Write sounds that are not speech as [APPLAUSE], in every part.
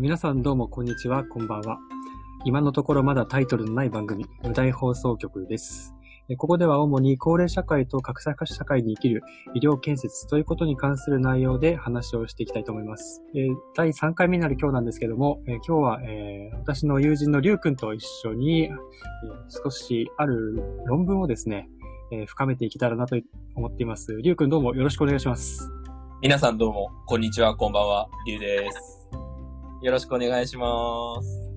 皆さんどうもこんにちは、こんばんは。今のところまだタイトルのない番組、無題放送局です。ここでは主に高齢社会と格差化社会に生きる医療建設ということに関する内容で話をしていきたいと思います。第3回目になる今日なんですけども、今日は、私の友人のりゅうくんと一緒に、少しある論文をですね、深めていけたらなと思っています。りゅうくんどうもよろしくお願いします。皆さんどうも、こんにちは、こんばんは、りゅうです。よろしくお願いします。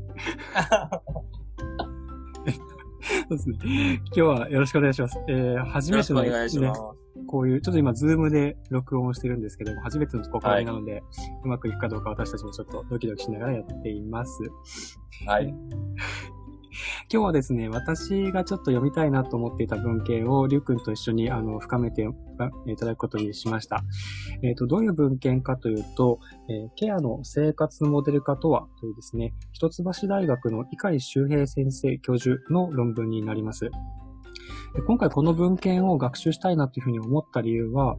そうですね。今日はよろしくお願いします。えー初めての、お願いします。こういう、ちょっと今、ズームで録音をしてるんですけども、初めての試みなので、うまくいくかどうか私たちもちょっとドキドキしながらやっています。はい。今日はですね、私がちょっと読みたいなと思っていた文献を、りゅうくんと一緒に、あの、深めていただくことにしました。えっ、と、どういう文献かというと、えーケアの生活モデル化とはというですね、一橋大学の伊海周平先生教授の論文になります。で今回この文献を学習したいなというふうに思った理由は、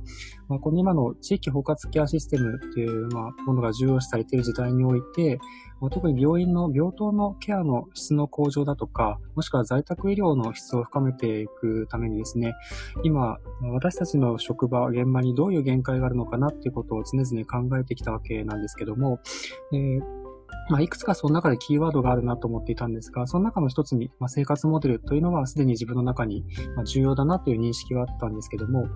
まあ、この今の地域包括ケアシステムっていう、まあ、ものが重要視されている時代において、まあ特に病院の病棟のケアの質の向上だとか、もしくは在宅医療の質を深めていくためにですね、今、私たちの職場、現場にどういう限界があるのかなっていうことを常々考えてきたわけなんですけども、えーまあ、いくつかその中でキーワードがあるなと思っていたんですが、その中の一つに、まあ、生活モデルというのはすでに自分の中に重要だなという認識があったんですけども、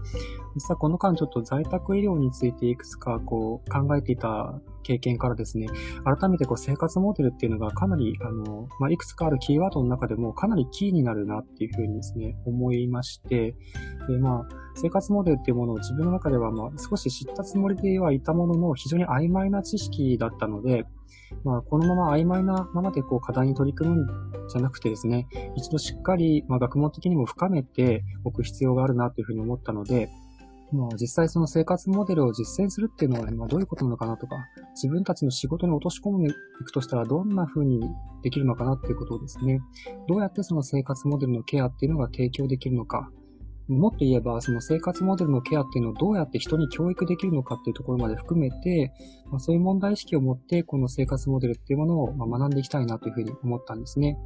実はこの間ちょっと在宅医療についていくつかこう考えていた経験からですね、改めてこう生活モデルっていうのがかなり、あの、まあ、いくつかあるキーワードの中でもかなりキーになるなっていうふうにですね、思いまして、で、まあ、生活モデルっていうものを自分の中ではまあ少し知ったつもりではいたものの非常に曖昧な知識だったので、まあ、このまま曖昧なままでこう課題に取り組むんじゃなくてですね、一度しっかり、まあ、学問的にも深めておく必要があるなというふうに思ったので、まあ、実際その生活モデルを実践するっていうのは、まあ、どういうことなのかなとか、自分たちの仕事に落とし込んでいくとしたらどんな風にできるのかなっていうことをですね、どうやってその生活モデルのケアっていうのが提供できるのか、もっと言えば、その生活モデルのケアっていうのをどうやって人に教育できるのかっていうところまで含めて、まあ、そういう問題意識を持って、この生活モデルっていうものを学んでいきたいなというふうに思ったんですね。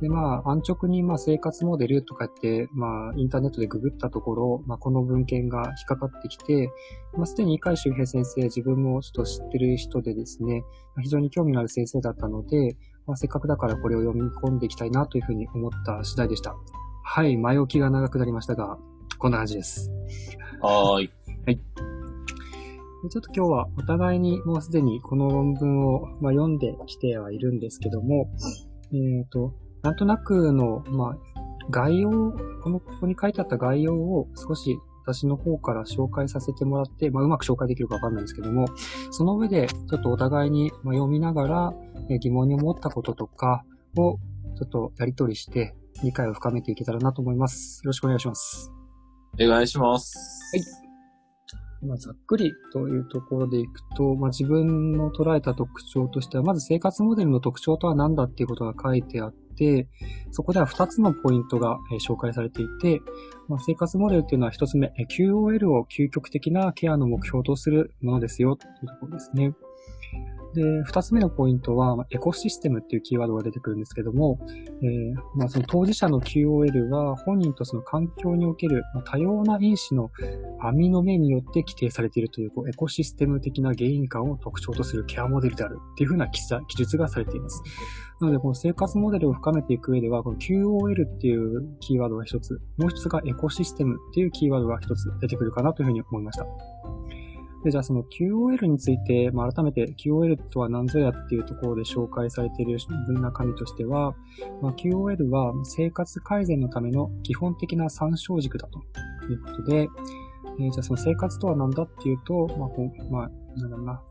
で、まあ、安直に、まあ、生活モデルとかって、まあ、インターネットでググったところ、まあ、この文献が引っかかってきて、まあ、すでに伊海周平先生、自分もちょっと知ってる人でですね、まあ非常に興味のある先生だったので、まあ、せっかくだからこれを読み込んでいきたいなというふうに思った次第でした。はい、前置きが長くなりましたが、こんな感じです。はーい。でちょっと今日はお互いにもうすでにこの論文を、まあ、読んできてはいるんですけども、えっ、と、なんとなくの、まあ、概要、この、ここに書いてあった概要を少し私の方から紹介させてもらって、まあ、うまく紹介できるかわかんないんですけども、その上でちょっとお互いにまあ読みながら、えー疑問に思ったこととかをちょっとやり取りして理解を深めていけたらなと思います。よろしくお願いします。お願いします。まあ、ざっくりというところでいくと、まあ、自分の捉えた特徴としては、まず生活モデルの特徴とは何だっていうことが書いてあって、そこでは2つのポイントが紹介されていて、まあ、生活モデルっていうのは1つ目、QOL を究極的なケアの目標とするものですよというところですね。で、二つ目のポイントは、エコシステムっていうキーワードが出てくるんですけども、えーまあ、その当事者の QOL は本人とその環境における多様な因子の網の目によって規定されているというこうエコシステム的な原因感を特徴とするケアモデルであるっていうふうな記記述がされています。なので、この生活モデルを深めていく上では、この QOL っていうキーワードが一つ、もう一つがエコシステムっていうキーワードが一つ出てくるかなというふうに思いました。で、じゃあその QOL について、まあ、改めて QOL とは何ぞやっていうところで紹介されている文中身としては、まあ、QOL は生活改善のための基本的な参照軸だということで、えーじゃあその生活とは何だっていうと、まあ、こうまあ、なんだろうな。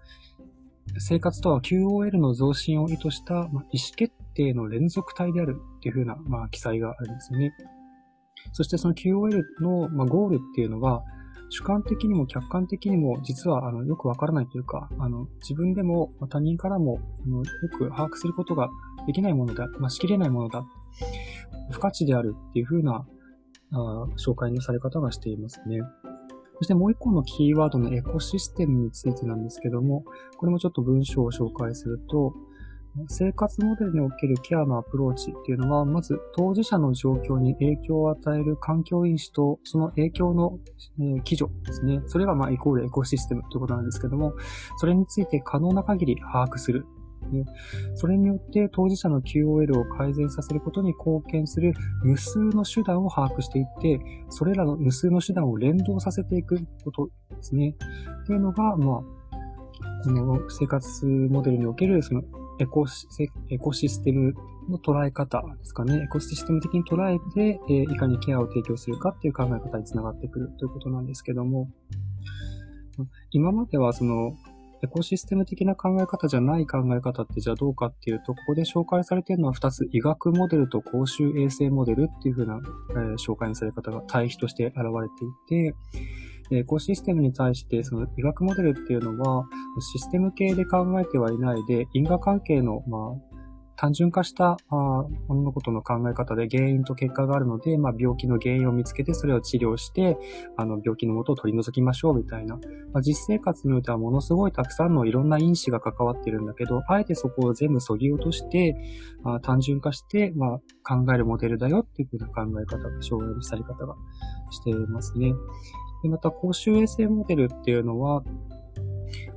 生活とは QOL の増進を意図した、まあ、意思決定の連続体であるっていうふうな、まあ、記載があるんですよね。そしてその QOL の、まあ、ゴールっていうのは、主観的にも客観的にも実はあのよくわからないというか、あの自分でも他人からもあのよく把握することができないものだ、まあ、しきれないものだ、不価値であるっていうふうなあ紹介のされ方がしていますね。そしてもう一個のキーワードのエコシステムについてなんですけども、これもちょっと文章を紹介すると、生活モデルにおけるケアのアプローチっていうのは、まず当事者の状況に影響を与える環境因子と、その影響の、えー、基準ですね。それがまあイコールエコシステムということなんですけども、それについて可能な限り把握する。ね、それによって当事者の QOL を改善させることに貢献する無数の手段を把握していって、それらの無数の手段を連動させていくことですね。っていうのが、まあ、この生活モデルにおけるそのエコシエコシステムの捉え方ですかね。エコシステム的に捉えて、えー、いかにケアを提供するかっていう考え方につながってくるということなんですけども、今まではその、エコシステム的な考え方じゃない考え方ってじゃあどうかっていうと、ここで紹介されているのは2つ、医学モデルと公衆衛生モデルっていう風な、えー、紹介のされ方が対比として現れていて、エコシステムに対して、その医学モデルっていうのは、システム系で考えてはいないで、因果関係の、まあ、単純化したあ物事の考え方で原因と結果があるので、まあ、病気の原因を見つけてそれを治療して、あの病気の元を取り除きましょうみたいな、まあ、実生活においてはものすごいたくさんのいろんな因子が関わってるんだけど、あえてそこを全部削ぎ落として、あ単純化して、まあ、考えるモデルだよっていうふうな考え方が、障害のされ方がしてますね。で、また公衆衛生モデルっていうのは、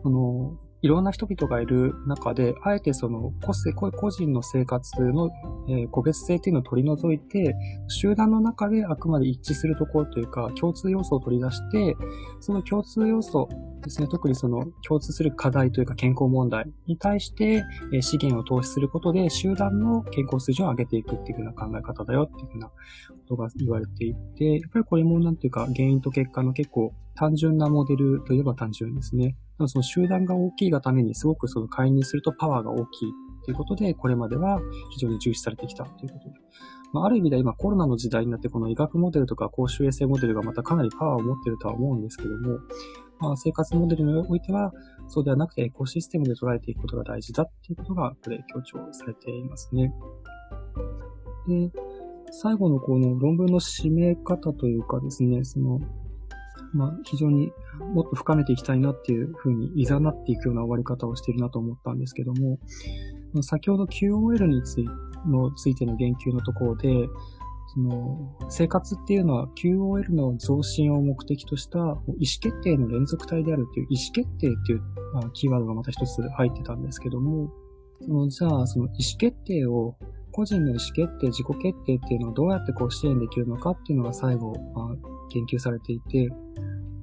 あの、いろんな人々がいる中で、あえてその個性、個人の生活の、え、個別性っていうのを取り除いて、集団の中であくまで一致するところというか、共通要素を取り出して、その共通要素ですね、特にその共通する課題というか健康問題に対して、え、資源を投資することで集団の健康数字を上げていくっていうふうな考え方だよっていうふうなことが言われていて、やっぱりこれもなんていうか原因と結果の結構単純なモデルといえば単純ですね。その集団が大きいがためにすごくその介入するとパワーが大きいということで、これまでは非常に重視されてきたということで。まあ、ある意味では今コロナの時代になってこの医学モデルとか公衆衛生モデルがまたかなりパワーを持ってるとは思うんですけども、まあ、生活モデルにおいてはそうではなくてエコシステムで捉えていくことが大事だっていうことがこれ強調されていますね。で、最後のこの論文の締め方というかですね、そのまあ、非常にもっと深めていきたいなっていうふうに誘っていくような終わり方をしているなと思ったんですけども、先ほど QOL についのついての言及のところで、その生活っていうのは QOL の増進を目的とした意思決定の連続体であるっていう意思決定っていうキーワードがまた一つ入ってたんですけども、そのじゃあその意思決定を個人の意思決定、自己決定っていうのをどうやってこう支援できるのかっていうのが最後、まあ、研究されていて、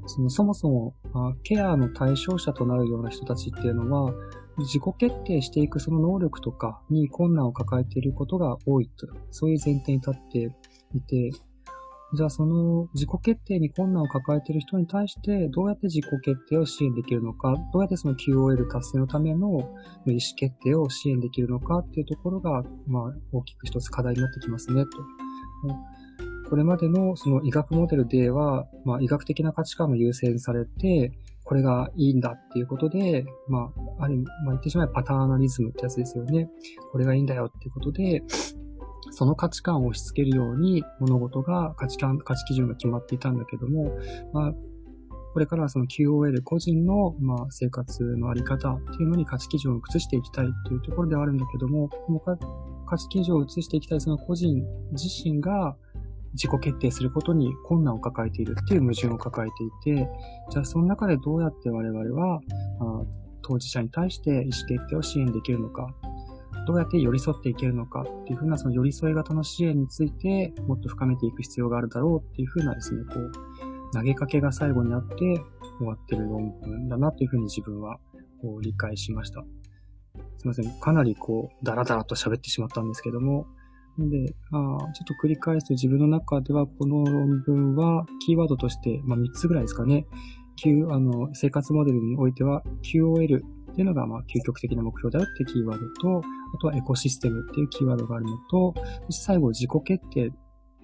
そのそもそも、まあ、ケアの対象者となるような人たちっていうのは、自己決定していくその能力とかに困難を抱えていることが多いと、そういう前提に立っていて、じゃあその自己決定に困難を抱えている人に対してどうやって自己決定を支援できるのか、どうやってその QOL 達成のための意思決定を支援できるのかっていうところが、まあ大きく一つ課題になってきますねと。これまでのその医学モデルでは、まあ医学的な価値観が優先されて、これがいいんだっていうことで、まあ、ある、まあ言ってしまえばパターナリズムってやつですよね。これがいいんだよっていうことで、その価値観を押し付けるように物事が価値観、価値基準が決まっていたんだけども、まあ、これからはその QOL 個人の、まあ、生活のあり方っていうのに価値基準を移していきたいというところではあるんだけども、価値基準を移していきたいその個人自身が自己決定することに困難を抱えているっていう矛盾を抱えていて、じゃあその中でどうやって我々は、あ当事者に対して意思決定を支援できるのか、どうやって寄り添っていけるのかっていうふうなその寄り添い型の支援についてもっと深めていく必要があるだろうっていうふうなですね、こう、投げかけが最後にあって終わってる論文だなというふうに自分はこう理解しました。すいません。かなりこう、ダラダラと喋ってしまったんですけども、で、ああちょっと繰り返すと自分の中ではこの論文はキーワードとして、まあ、3つぐらいですかね。Q、あの、生活モデルにおいては QOL っていうのが、まあ、究極的な目標であるっていうキーワードと、あとはエコシステムっていうキーワードがあるのと、そして最後、自己決定に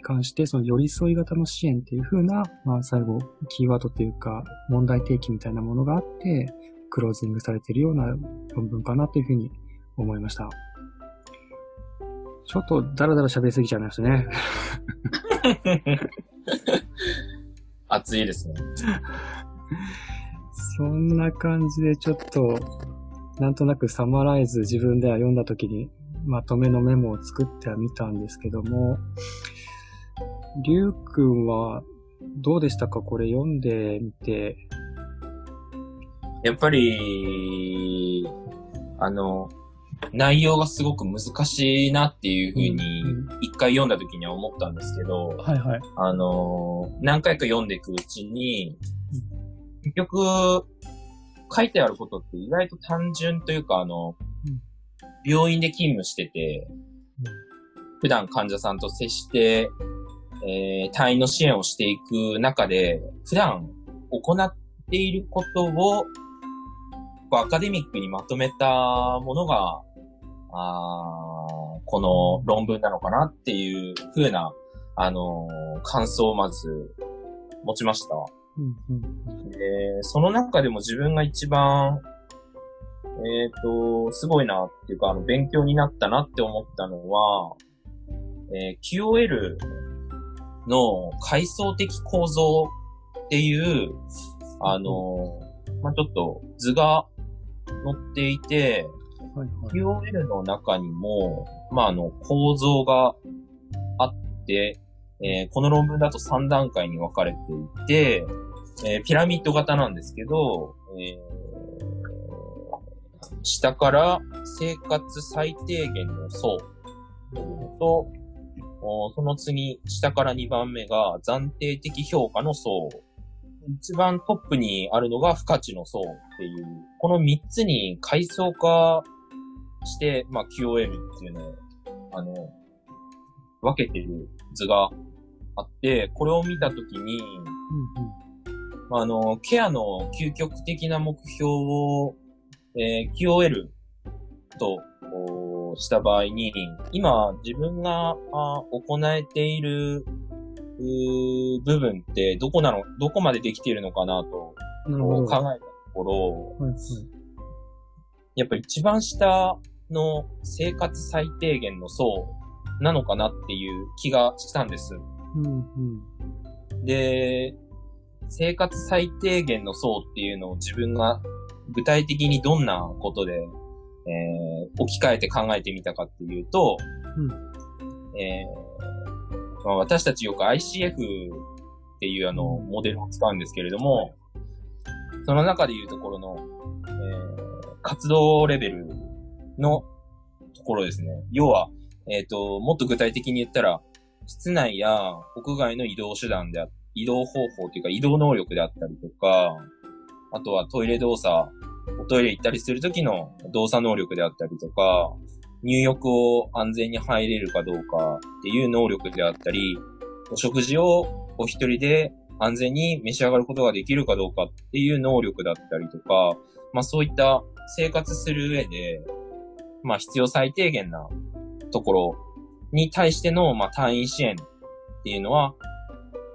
関して、その寄り添い型の支援っていう風な、まあ、最後、キーワードっていうか、問題提起みたいなものがあって、クロージングされているような論文かなというふうに思いました。ちょっとダラダラ喋りすぎちゃいましたね。熱いですね。そんな感じでちょっと、なんとなくサマライズ自分では読んだ時にまとめのメモを作ってはみたんですけども、りゅうくんはどうでしたか？これ読んでみて。やっぱり、あの、内容がすごく難しいなっていうふうに、一回読んだ時には思ったんですけど、はいはい。あの、何回か読んでいくうちに、結局、書いてあることって意外と単純というか、あの、病院で勤務してて、普段患者さんと接して、えー、隊員の支援をしていく中で、普段行っていることを、アカデミックにまとめたものが、あこの論文なのかなっていう風な、あのー、感想をまず持ちました。で、その中でも自分が一番、えっ、ー、と、すごいなっていうか、あの、勉強になったなって思ったのは、えー、QOL の階層的構造っていう、あの、まあ、ちょっと図が載っていて、QOL の中にも、まあ、あの、構造があって、えー、この論文だと3段階に分かれていて、えー、ピラミッド型なんですけど、えー、下から生活最低限の層と、その次、下から2番目が暫定的評価の層。一番トップにあるのが不価値の層っていう、この3つに階層化して、まあ QOL っていうのを、あの、分けてる図があって、これを見たときに、うんうん、あの、ケアの究極的な目標を、えー、QOL と、した場合に、今自分が行えている部分ってどこなの、どこまでできているのかなと考えたところ、はいはい、やっぱ一番下の生活最低限の層なのかなっていう気がしたんです。うんうん、で、生活最低限の層っていうのを自分が具体的にどんなことでえー、置き換えて考えてみたかっていうと、うん、えー、まあ、私たちよく ICF っていうあの、モデルを使うんですけれども、その中でいうところの、えー、活動レベルのところですね。要は、えっ、ー、と、もっと具体的に言ったら、室内や屋外の移動手段であ、移動方法というか移動能力であったりとか、あとはトイレ動作おトイレ行ったりするときの動作能力であったりとか、入浴を安全に入れるかどうかっていう能力であったり、お食事をお一人で安全に召し上がることができるかどうかっていう能力だったりとか、まあそういった生活する上で、まあ必要最低限なところに対しての、まあ単位支援っていうのは、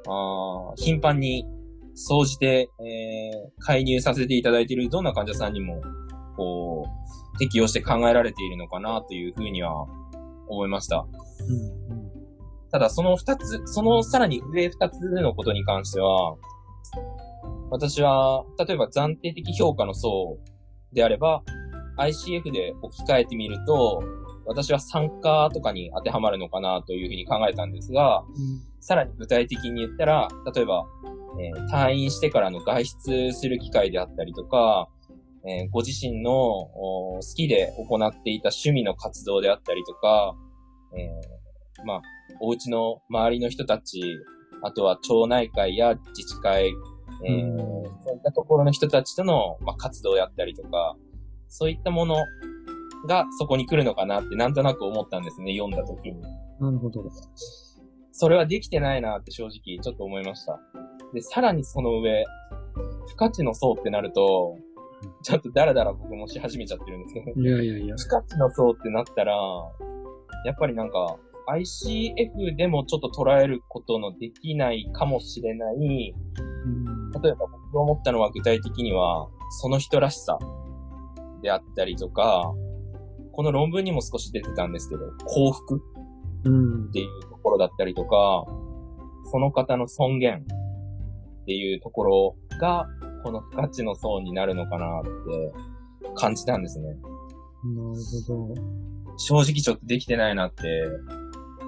あ頻繁に総じて、えー、介入させていただいているどんな患者さんにも、こう、適用して考えられているのかなというふうには思いました。うん、ただ、その二つ、そのさらに上二つのことに関しては、私は、例えば暫定的評価の層であれば、ICF で置き換えてみると、私は参加とかに当てはまるのかなというふうに考えたんですが、うん、さらに具体的に言ったら、例えば、えー、退院してからの外出する機会であったりとか、えー、ご自身の好きで行っていた趣味の活動であったりとか、えー、まあ、お家の周りの人たち、あとは町内会や自治会、えー、うん、そういったところの人たちとの、まあ、活動やったりとか、そういったものがそこに来るのかなってなんとなく思ったんですね、読んだ時に。なるほど。それはできてないなって正直ちょっと思いました。で、さらにその上、不価値の層ってなると、ちょっとダラダラ僕もし始めちゃってるんですけど。いやいやいや。不価値の層ってなったら、やっぱりなんか、ICF でもちょっと捉えることのできないかもしれない、例えば僕が思ったのは具体的には、その人らしさであったりとか、この論文にも少し出てたんですけど、幸福っていうところだったりとか、その方の尊厳っていうところがこの不価値の層になるのかなって感じたんですね。なるほど。正直ちょっとできてないなって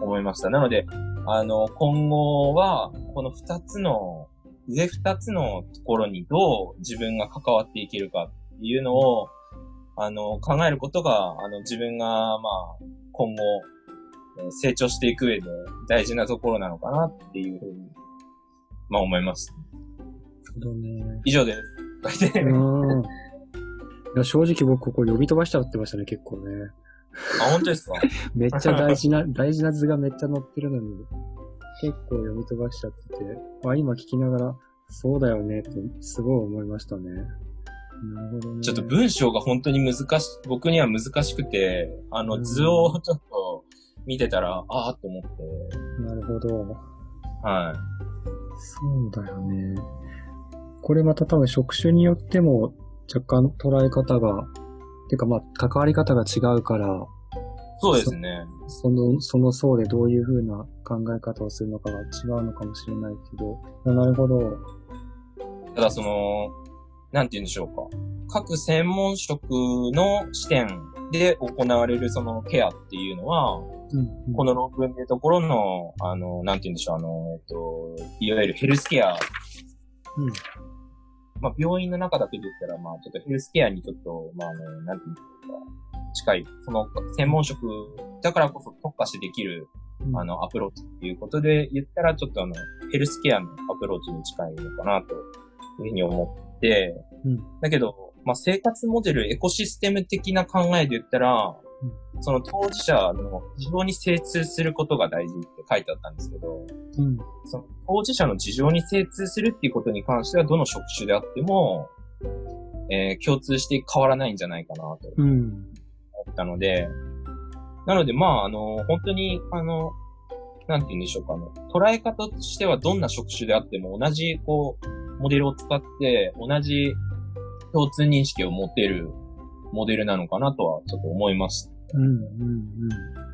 思いました。なので、あの、今後は、この二つの、上二つのところにどう自分が関わっていけるかっていうのを、あの、考えることが、あの、自分が、まあ、今後、成長していく上で大事なところなのかなっていうふうに、まあ思います。なるほどね。以上です。うん。いや、正直僕ここ呼び飛ばしちゃってましたね、結構ね。あ、本当ですか？[LAUGHS] めっちゃ大事な、大事な図がめっちゃ載ってるのに、結構読み飛ばしちゃってて、まあ今聞きながら、そうだよねってすごい思いましたね。なるほどね。ちょっと文章が本当に難し、僕には難しくて、あの図をちょっと見てたら、ああと思って。なるほど。はい。そうだよね。これまた多分職種によっても若干捉え方がてかまあ、関わり方が違うから、そうですね。その、その層でどういう風な考え方をするのかが違うのかもしれないけど、なるほど。ただその、なんて言うんでしょうか。各専門職の視点で行われるそのケアっていうのは、うんうん、この論文でところの、あの、なんて言うんでしょう、あの、えっと、いわゆるヘルスケア、うん、まあ、病院の中だけで言ったら、まあ、ちょっとヘルスケアにちょっと、まあ、あの、なんていうか、近い、その、専門職だからこそ特化してできる、あの、アプローチっていうことで言ったら、ちょっとあの、ヘルスケアのアプローチに近いのかな、というふうに思って、うん、だけど、まあ、生活モデル、エコシステム的な考えで言ったら、その当事者の事情に精通することが大事って書いてあったんですけど、うん、その当事者の事情に精通するっていうことに関してはどの職種であっても、えー、共通して変わらないんじゃないかなと思ったので、うん、なのでまあ、あの、本当に、あの、なんて言うんでしょうかね。捉え方としてはどんな職種であっても同じ、こう、モデルを使って同じ共通認識を持てるモデルなのかなとはちょっと思いました。うんうんうん。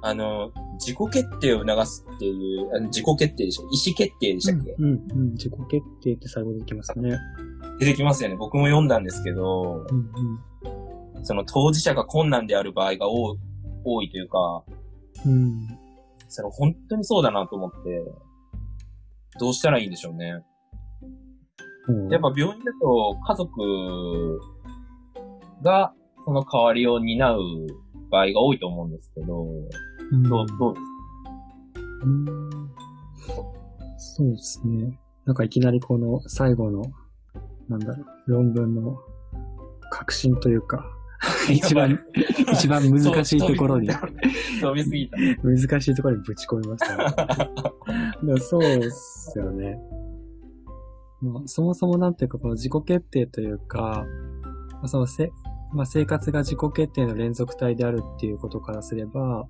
あの、自己決定を促すっていう、あの自己決定でしょ意思決定でしたっけ、うん、うん、うん。自己決定って最後出てきますね。出てきますよね。僕も読んだんですけど、うんうん、その当事者が困難である場合が多多いというか、うん。それ本当にそうだなと思って、どうしたらいいんでしょうね。うん、やっぱ病院だと家族がその代わりを担う場合が多いと思うんですけど、うん、どう、どうですか？うんそうですね。なんかいきなりこの最後の、なんだろう、論文の革新というか、[LAUGHS] 一番、一番難しいところに飛びすぎた。難しいところにぶち込みましたね。そうですよね。まあ、そもそもなんていうか、この自己決定というか、まあ、そのせ、まあ、生活が自己決定の連続体であるっていうことからすれば、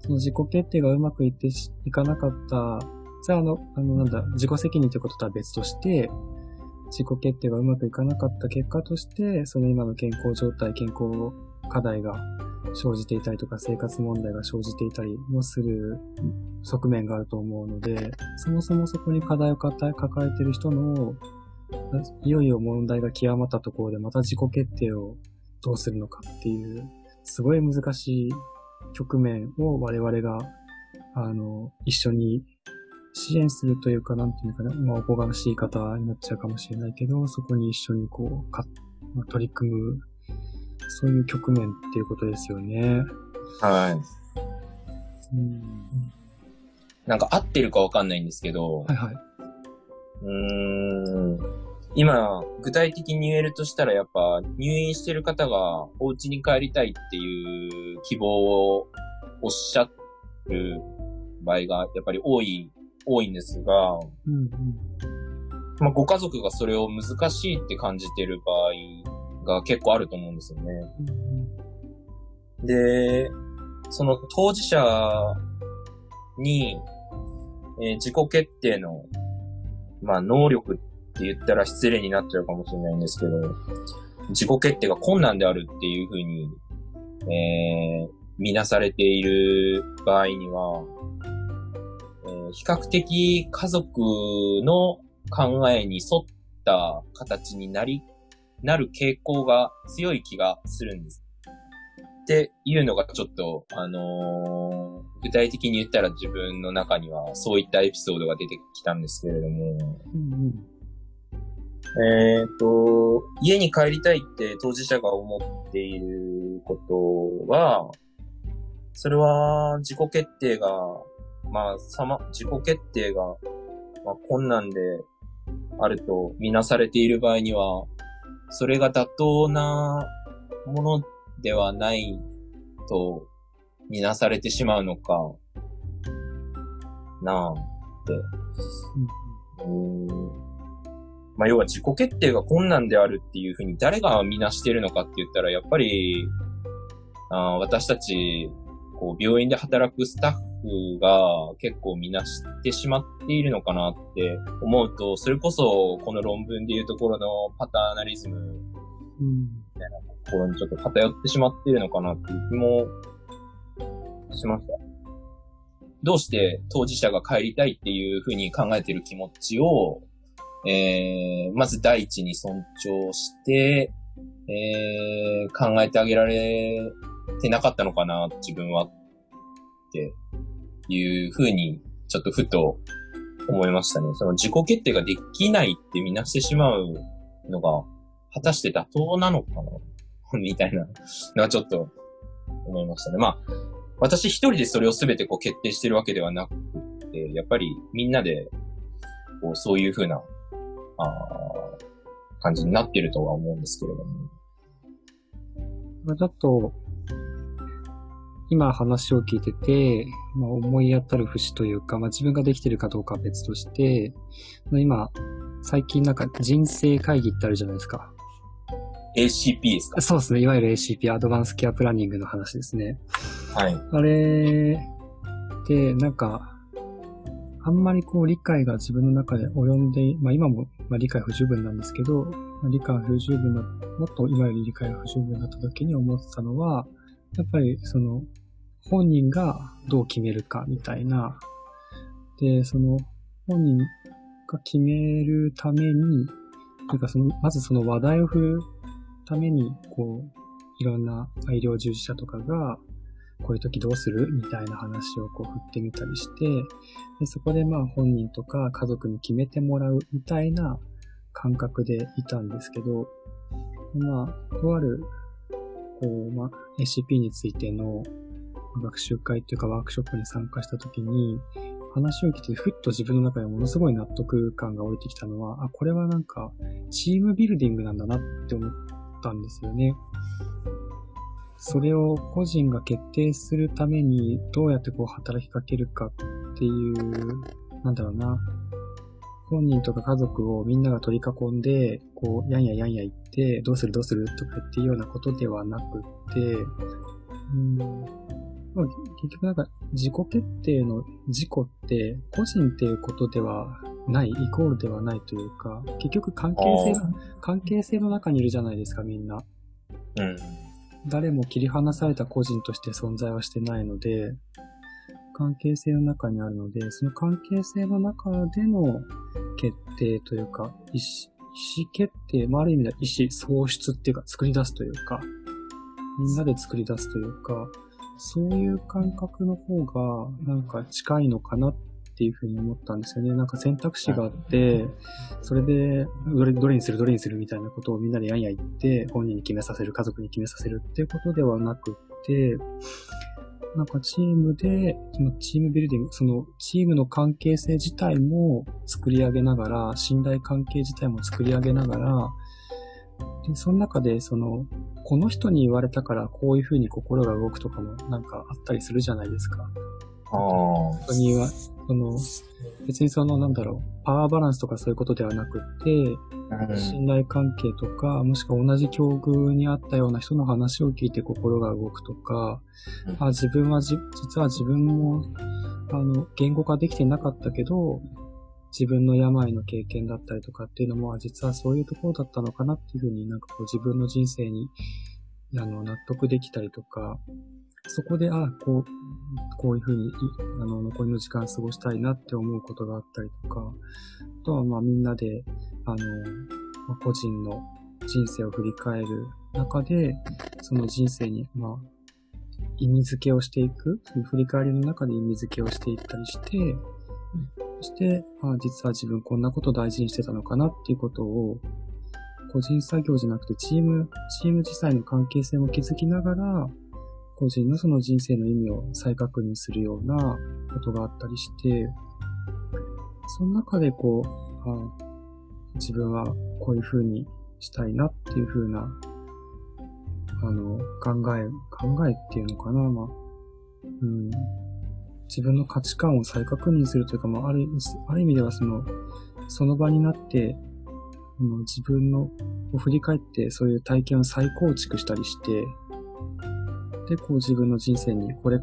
その自己決定がうまくいっていかなかった、じゃあ、あの、あの、なんだ、自己責任ということとは別として、自己決定がうまくいかなかった結果として、その今の健康状態、健康課題が生じていたりとか、生活問題が生じていたりもする。側面があると思うので、そもそもそこに課題を抱えている人の、いよいよ問題が極まったところでまた自己決定をどうするのかっていう、すごい難しい局面を我々が、あの、一緒に支援するというか、なんていうかな、まあ、おこがましい方になっちゃうかもしれないけど、そこに一緒にこう、か、まあ、取り組む、そういう局面っていうことですよね。はい。うん、なんか合ってるかわかんないんですけど、はいはい。うーん。今、具体的に言えるとしたら、やっぱ、入院してる方がお家に帰りたいっていう希望をおっしゃる場合が、やっぱり多い、多いんですが、うんうん、まあ、ご家族がそれを難しいって感じてる場合が結構あると思うんですよね。うん、で、その当事者に、えー、自己決定の、まあ、能力って言ったら失礼になっちゃうかもしれないんですけど、自己決定が困難であるっていうふうに、えー、見なされている場合には、えー、比較的家族の考えに沿った形になり、なる傾向が強い気がするんです。っていうのがちょっと、あのー、具体的に言ったら自分の中にはそういったエピソードが出てきたんですけれども、うんうん。えっ、ー、と、家に帰りたいって当事者が思っていることは、それは自己決定が、まあ、さま、自己決定が、まあ、困難であるとみなされている場合には、それが妥当なものではないとみなされてしまうのか、なあって。うんまあ、要は自己決定が困難であるっていうふうに誰がみなしてるのかって言ったら、やっぱり、あ私たち、こう、病院で働くスタッフが結構みなしてしまっているのかなって思うと、それこそこの論文でいうところのパターナリズムみたいなところにちょっと偏ってしまっているのかなっていう気もしました。どうして当事者が帰りたいっていうふうに考えている気持ちをえー、まず第一に尊重して、えー、考えてあげられてなかったのかな、自分は、っていうふうに、ちょっとふと思いましたね。その自己決定ができないってみなしてしまうのが、果たして妥当なのかな [LAUGHS] みたいなのはちょっと思いましたね。まあ、私一人でそれを全てこう決定してるわけではなくて、やっぱりみんなで、こう、そういうふうなあ感じになっているとは思うんですけれども。ちょっと、今話を聞いてて、まあ、思い当たる節というか、まあ、自分ができてるかどうかは別として、今、最近なんか人生会議ってあるじゃないですか。ACP ですか？そうですね。いわゆる ACP、アドバンスケアプランニングの話ですね。はい。あれで、なんか、あんまりこう理解が自分の中で及んで、まあ今もまあ理解不十分なんですけど、まあ、理解不十分な、もっと今より理解不十分だった時に思ってたのは、やっぱりその本人がどう決めるかみたいな、で、その本人が決めるために、というかその、まずその話題を振るために、こう、いろんな医療従事者とかが、こういう時どうするみたいな話をこう振ってみたりして、でそこでまあ本人とか家族に決めてもらうみたいな感覚でいたんですけど、まあ、とある、こう、まあ、ACP についての学習会っていうかワークショップに参加した時に、話を聞いてふっと自分の中でものすごい納得感が降りてきたのは、あ、これはなんかチームビルディングなんだなって思ったんですよね。それを個人が決定するためにどうやってこう働きかけるかっていう、なんだろうな。本人とか家族をみんなが取り囲んで、こう、やんややんや言って、どうするどうするとかっていうようなことではなくって、うん、まあ、結局なんか自己決定の自己って個人っていうことではない、イコールではないというか、結局関係性が、関係性の中にいるじゃないですか、みんな。うん。誰も切り離された個人として存在はしてないので、関係性の中にあるので、その関係性の中での決定というか、意思、意思決定、まあ、ある意味では意思創出っていうか作り出すというか、みんなで作り出すというか、そういう感覚の方がなんか近いのかなっっていうふうに思ったんですよね。なんか選択肢があって、それで、どれ、どれにする、どれにするみたいなことをみんなでやんや言って、本人に決めさせる、家族に決めさせるっていうことではなくて、なんかチームで、そのチームビルディング、そのチームの関係性自体も作り上げながら、信頼関係自体も作り上げながら、で、その中で、その、この人に言われたからこういうふうに心が動くとかもなんかあったりするじゃないですか。ああ。人には、その、別にその、なんだろう、パワーバランスとかそういうことではなくて、信頼関係とか、もしくは同じ境遇にあったような人の話を聞いて心が動くとか、あ自分はじ、実は自分も、あの、言語化できてなかったけど、自分の病の経験だったりとかっていうのも、実はそういうところだったのかなっていうふうになんかこう自分の人生に、あの、納得できたりとか、そこで、ああ、こう、こういうふうに、あの、残りの時間過ごしたいなって思うことがあったりとか、あとはまあみんなで、あの、個人の人生を振り返る中で、その人生に、まあ、意味付けをしていく、その振り返りの中で意味付けをしていったりして、そして、あ実は自分こんなこと大事にしてたのかなっていうことを、個人作業じゃなくてチーム、チーム自体の関係性も築きながら、個人のその人生の意味を再確認するようなことがあったりして、その中でこう、あ自分はこういう風にしたいなっていう風な、あの、考え、考えっていうのかな、まあ、うん、自分の価値観を再確認するというか、まあ、あるある意味ではその、その場になって、自分のを振り返ってそういう体験を再構築したりして、で、こう自分の人生に、これ、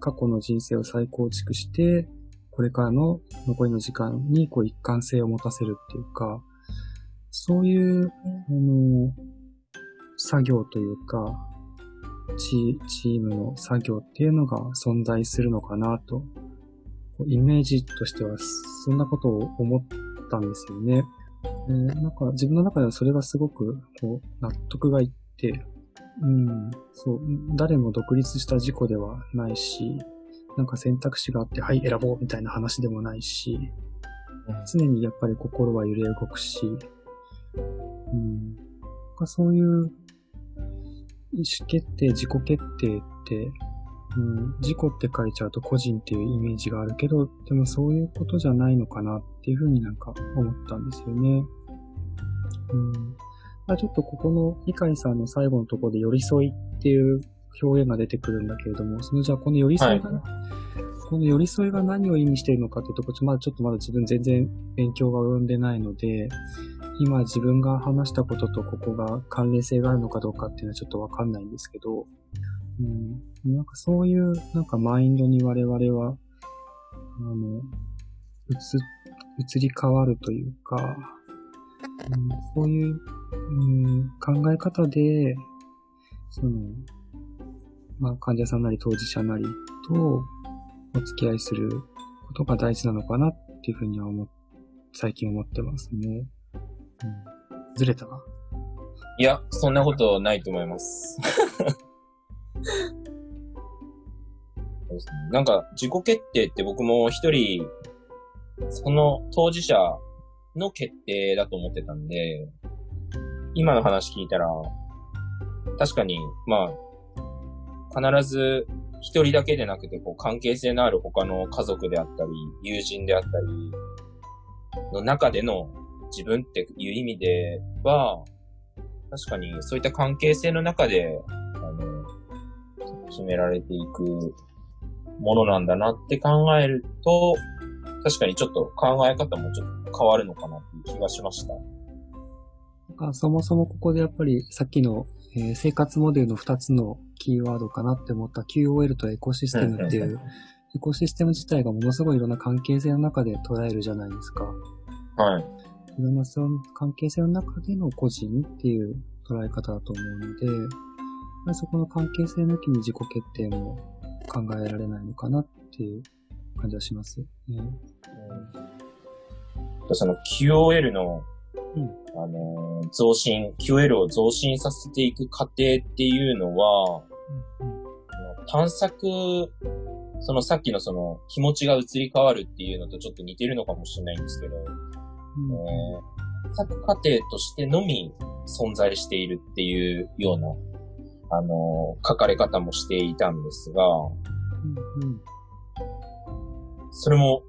過去の人生を再構築して、これからの残りの時間にこう一貫性を持たせるっていうか、そういう、あの、作業というか、チチームの作業っていうのが存在するのかなと、イメージとしてはそんなことを思ったんですよね。えー、なんか自分の中ではそれがすごくこう納得がいって、うん、そう、誰も独立した事故ではないし、なんか選択肢があって、はい、選ぼうみたいな話でもないし、常にやっぱり心は揺れ動くし、うん、そういう意思決定、自己決定って、うん、自己って書いちゃうと個人っていうイメージがあるけど、でもそういうことじゃないのかなっていうふうになんか思ったんですよね。うん、まあ、ちょっとここの理解さんの最後のところで寄り添いっていう表現が出てくるんだけれども、そのじゃあこの寄り添いが、はい、この寄り添いが何を意味しているのかっていうところ、まだちょっとまだ自分全然勉強が及んでないので、今自分が話したこととここが関連性があるのかどうかっていうのはちょっとわかんないんですけど、うん、なんかそういうなんかマインドに我々は、あの、移、移り変わるというか、うん、そういう、うん、考え方で、その、まあ患者さんなり当事者なりとお付き合いすることが大事なのかなっていうふうには思最近思ってますね。ずれたいや、そんなことないと思います。[LAUGHS] なんか、自己決定って僕も一人、その当事者の決定だと思ってたんで、今の話聞いたら、確かに、まあ、必ず一人だけでなくて、こう、関係性のある他の家族であったり、友人であったり、の中での自分っていう意味では、確かにそういった関係性の中で、あの、決められていくものなんだなって考えると、確かにちょっと考え方もちょっと変わるのかなっていう気がしました。なんかそもそもここでやっぱりさっきの、えー、生活モデルの2つのキーワードかなって思った QOL とエコシステムっていう、エコシステム自体がものすごいいろんな関係性の中で捉えるじゃないですか。はい。いろんなその関係性の中での個人っていう捉え方だと思うので、そこの関係性抜きに自己決定も考えられないのかなっていう感じはしますね。うん、その QOL の、うん、あのー、増進、QOL を増進させていく過程っていうのは、うん、探索、そのさっきのその気持ちが移り変わるっていうのとちょっと似てるのかもしれないんですけど、えー、作過程としてのみ存在しているっていうような、あのー、書かれ方もしていたんですが、うんうん、それも、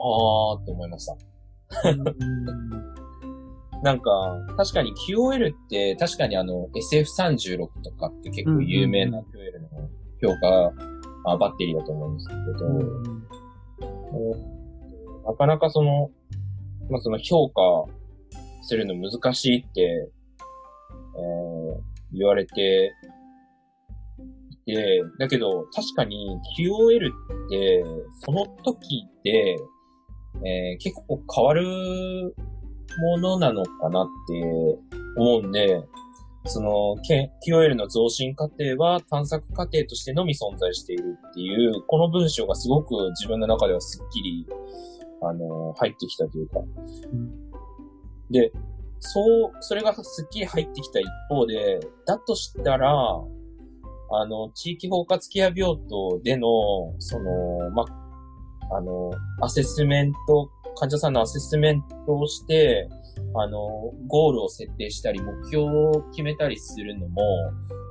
あーって思いました。なんか、確かに QOL って確かにあの SF36 とかって結構有名な QOL の評価、あバッテリーだと思うんですけど、うんうん、なかなかその、まあ、その評価するの難しいって、えー、言われていて、だけど確かに QOL って、その時で、えー、結構変わるものなのかなって思うんで、その、QOL の増進過程は探索過程としてのみ存在しているっていう、この文章がすごく自分の中ではすっきり、あの、入ってきたというか。うん、で、そう、それがすっきり入ってきた一方で、だとしたら、あの、地域包括ケア病棟での、その、ま、あの、アセスメント、患者さんのアセスメントをして、あの、ゴールを設定したり、目標を決めたりするのも、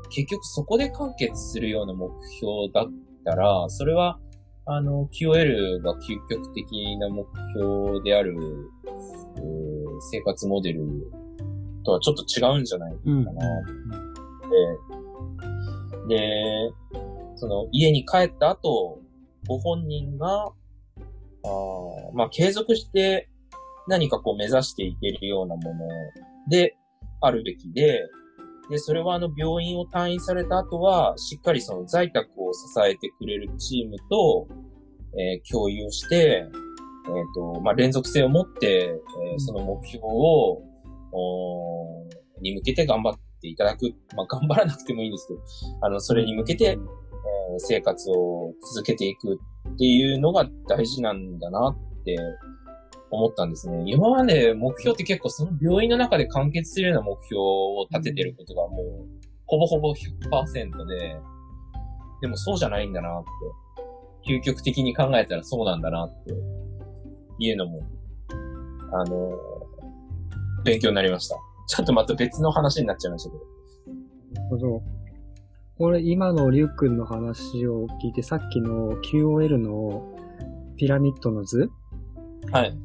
結局そこで完結するような目標だったら、それは、あの、QOL が究極的な目標である、生活モデルとはちょっと違うんじゃないかな、うん、で、で、その家に帰った後、ご本人が、あまあ、継続して何かこう目指していけるようなものであるべきで、で、それはあの病院を退院された後は、しっかりその在宅を支えてくれるチームと、えー、共有して、えっ、ー、と、まあ、連続性を持って、えー、その目標を、おに向けて頑張っていただく。まあ、頑張らなくてもいいんですけど、あの、それに向けて、えー、生活を続けていくっていうのが大事なんだなって思ったんですね。今まで目標って結構その病院の中で完結するような目標を立ててることがもう、ほぼほぼ100%で、でもそうじゃないんだなって。究極的に考えたらそうなんだなっていうのも、あの、勉強になりました。ちょっとまた別の話になっちゃいましたけど。なるほど。これ今のりゅうくんの話を聞いて、さっきの QOL のピラミッドの図はい。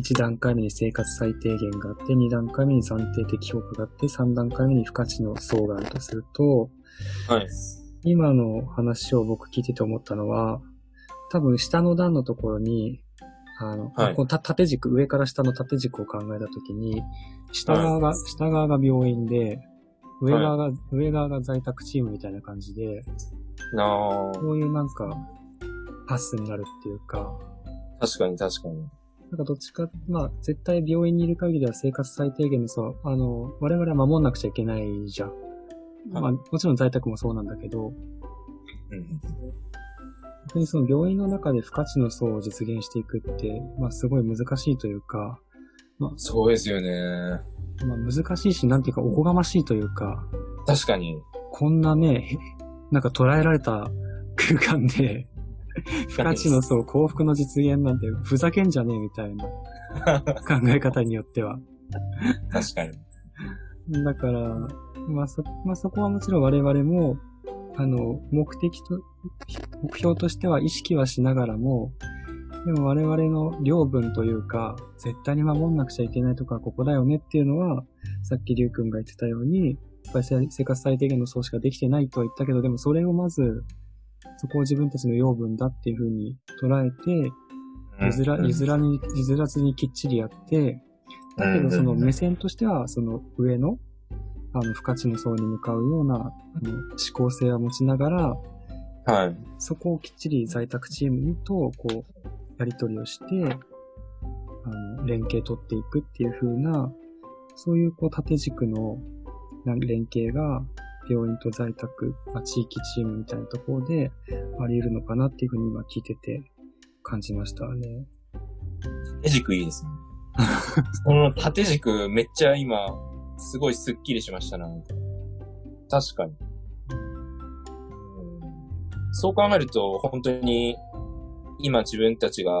1段階目に生活最低限があって、2段階目に暫定的評価があって、3段階目に不価値の層があるとすると、はい。今の話を僕聞いてて思ったのは、多分下の段のところに、あの、はい、この縦軸、上から下の縦軸を考えたときに、下側が、はい、下側が病院で、上側が、はい、上側が在宅チームみたいな感じで、こういうなんか、パスになるっていうか、確かに確かに。なんかどっちか、まあ、絶対病院にいる限りは生活最低限のそう、あの、我々は守んなくちゃいけないじゃん。まあ、もちろん在宅もそうなんだけど、うん。本当にその病院の中で不価値の層を実現していくって、まあすごい難しいというか、まあ、そうですよね。まあ難しいし、なんていうかおこがましいというか、確かに。こんなね、なんか捉えられた空間で、不価値の層、幸福の実現なんてふざけんじゃねえみたいな [LAUGHS] 考え方によっては。確かに。だから、まあそ、まあそこはもちろん我々も、あの、目的と、目標としては意識はしながらも、でも我々の領分というか、絶対に守んなくちゃいけないとか、ここだよねっていうのは、さっきりゅうくんが言ってたように、やっぱり生活最低限の層しかできてないとは言ったけど、でもそれをまずそこを自分たちの養分だっていうふうに捉えて、譲ら、譲らに、譲らずにきっちりやって、だけどその目線としては、その上の、あの、不価値の層に向かうような、あの、思考性を持ちながら、はい。そこをきっちり在宅チームと、こう、やり取りをして、あの、連携取っていくっていう風な、そういうこう縦軸の連携が、病院と在宅、まあ、地域チームみたいなところであり得るのかなっていうふうに今聞いてて感じましたね。縦軸いいですね。この縦軸めっちゃ今、すごいスッキリしましたな。確かに。そう考えると、本当に、今自分たちが、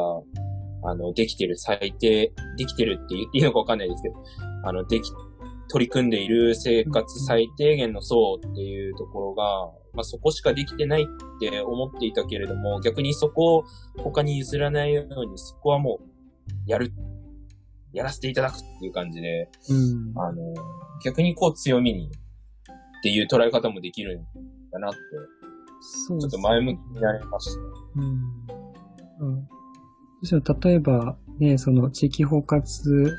あの、できてる最低、できてるって言っていいのかわかんないですけど、あの、でき取り組んでいる生活最低限の層っていうところが、まあそこしかできてないって思っていたけれども、逆にそこを他に譲らないように、そこはもう、やる、やらせていただくっていう感じで、うん、あの、逆にこう強みにっていう捉え方もできるんだなって、そうちょっと前向きになりました。うん。うん。例えば、ね、その地域包括、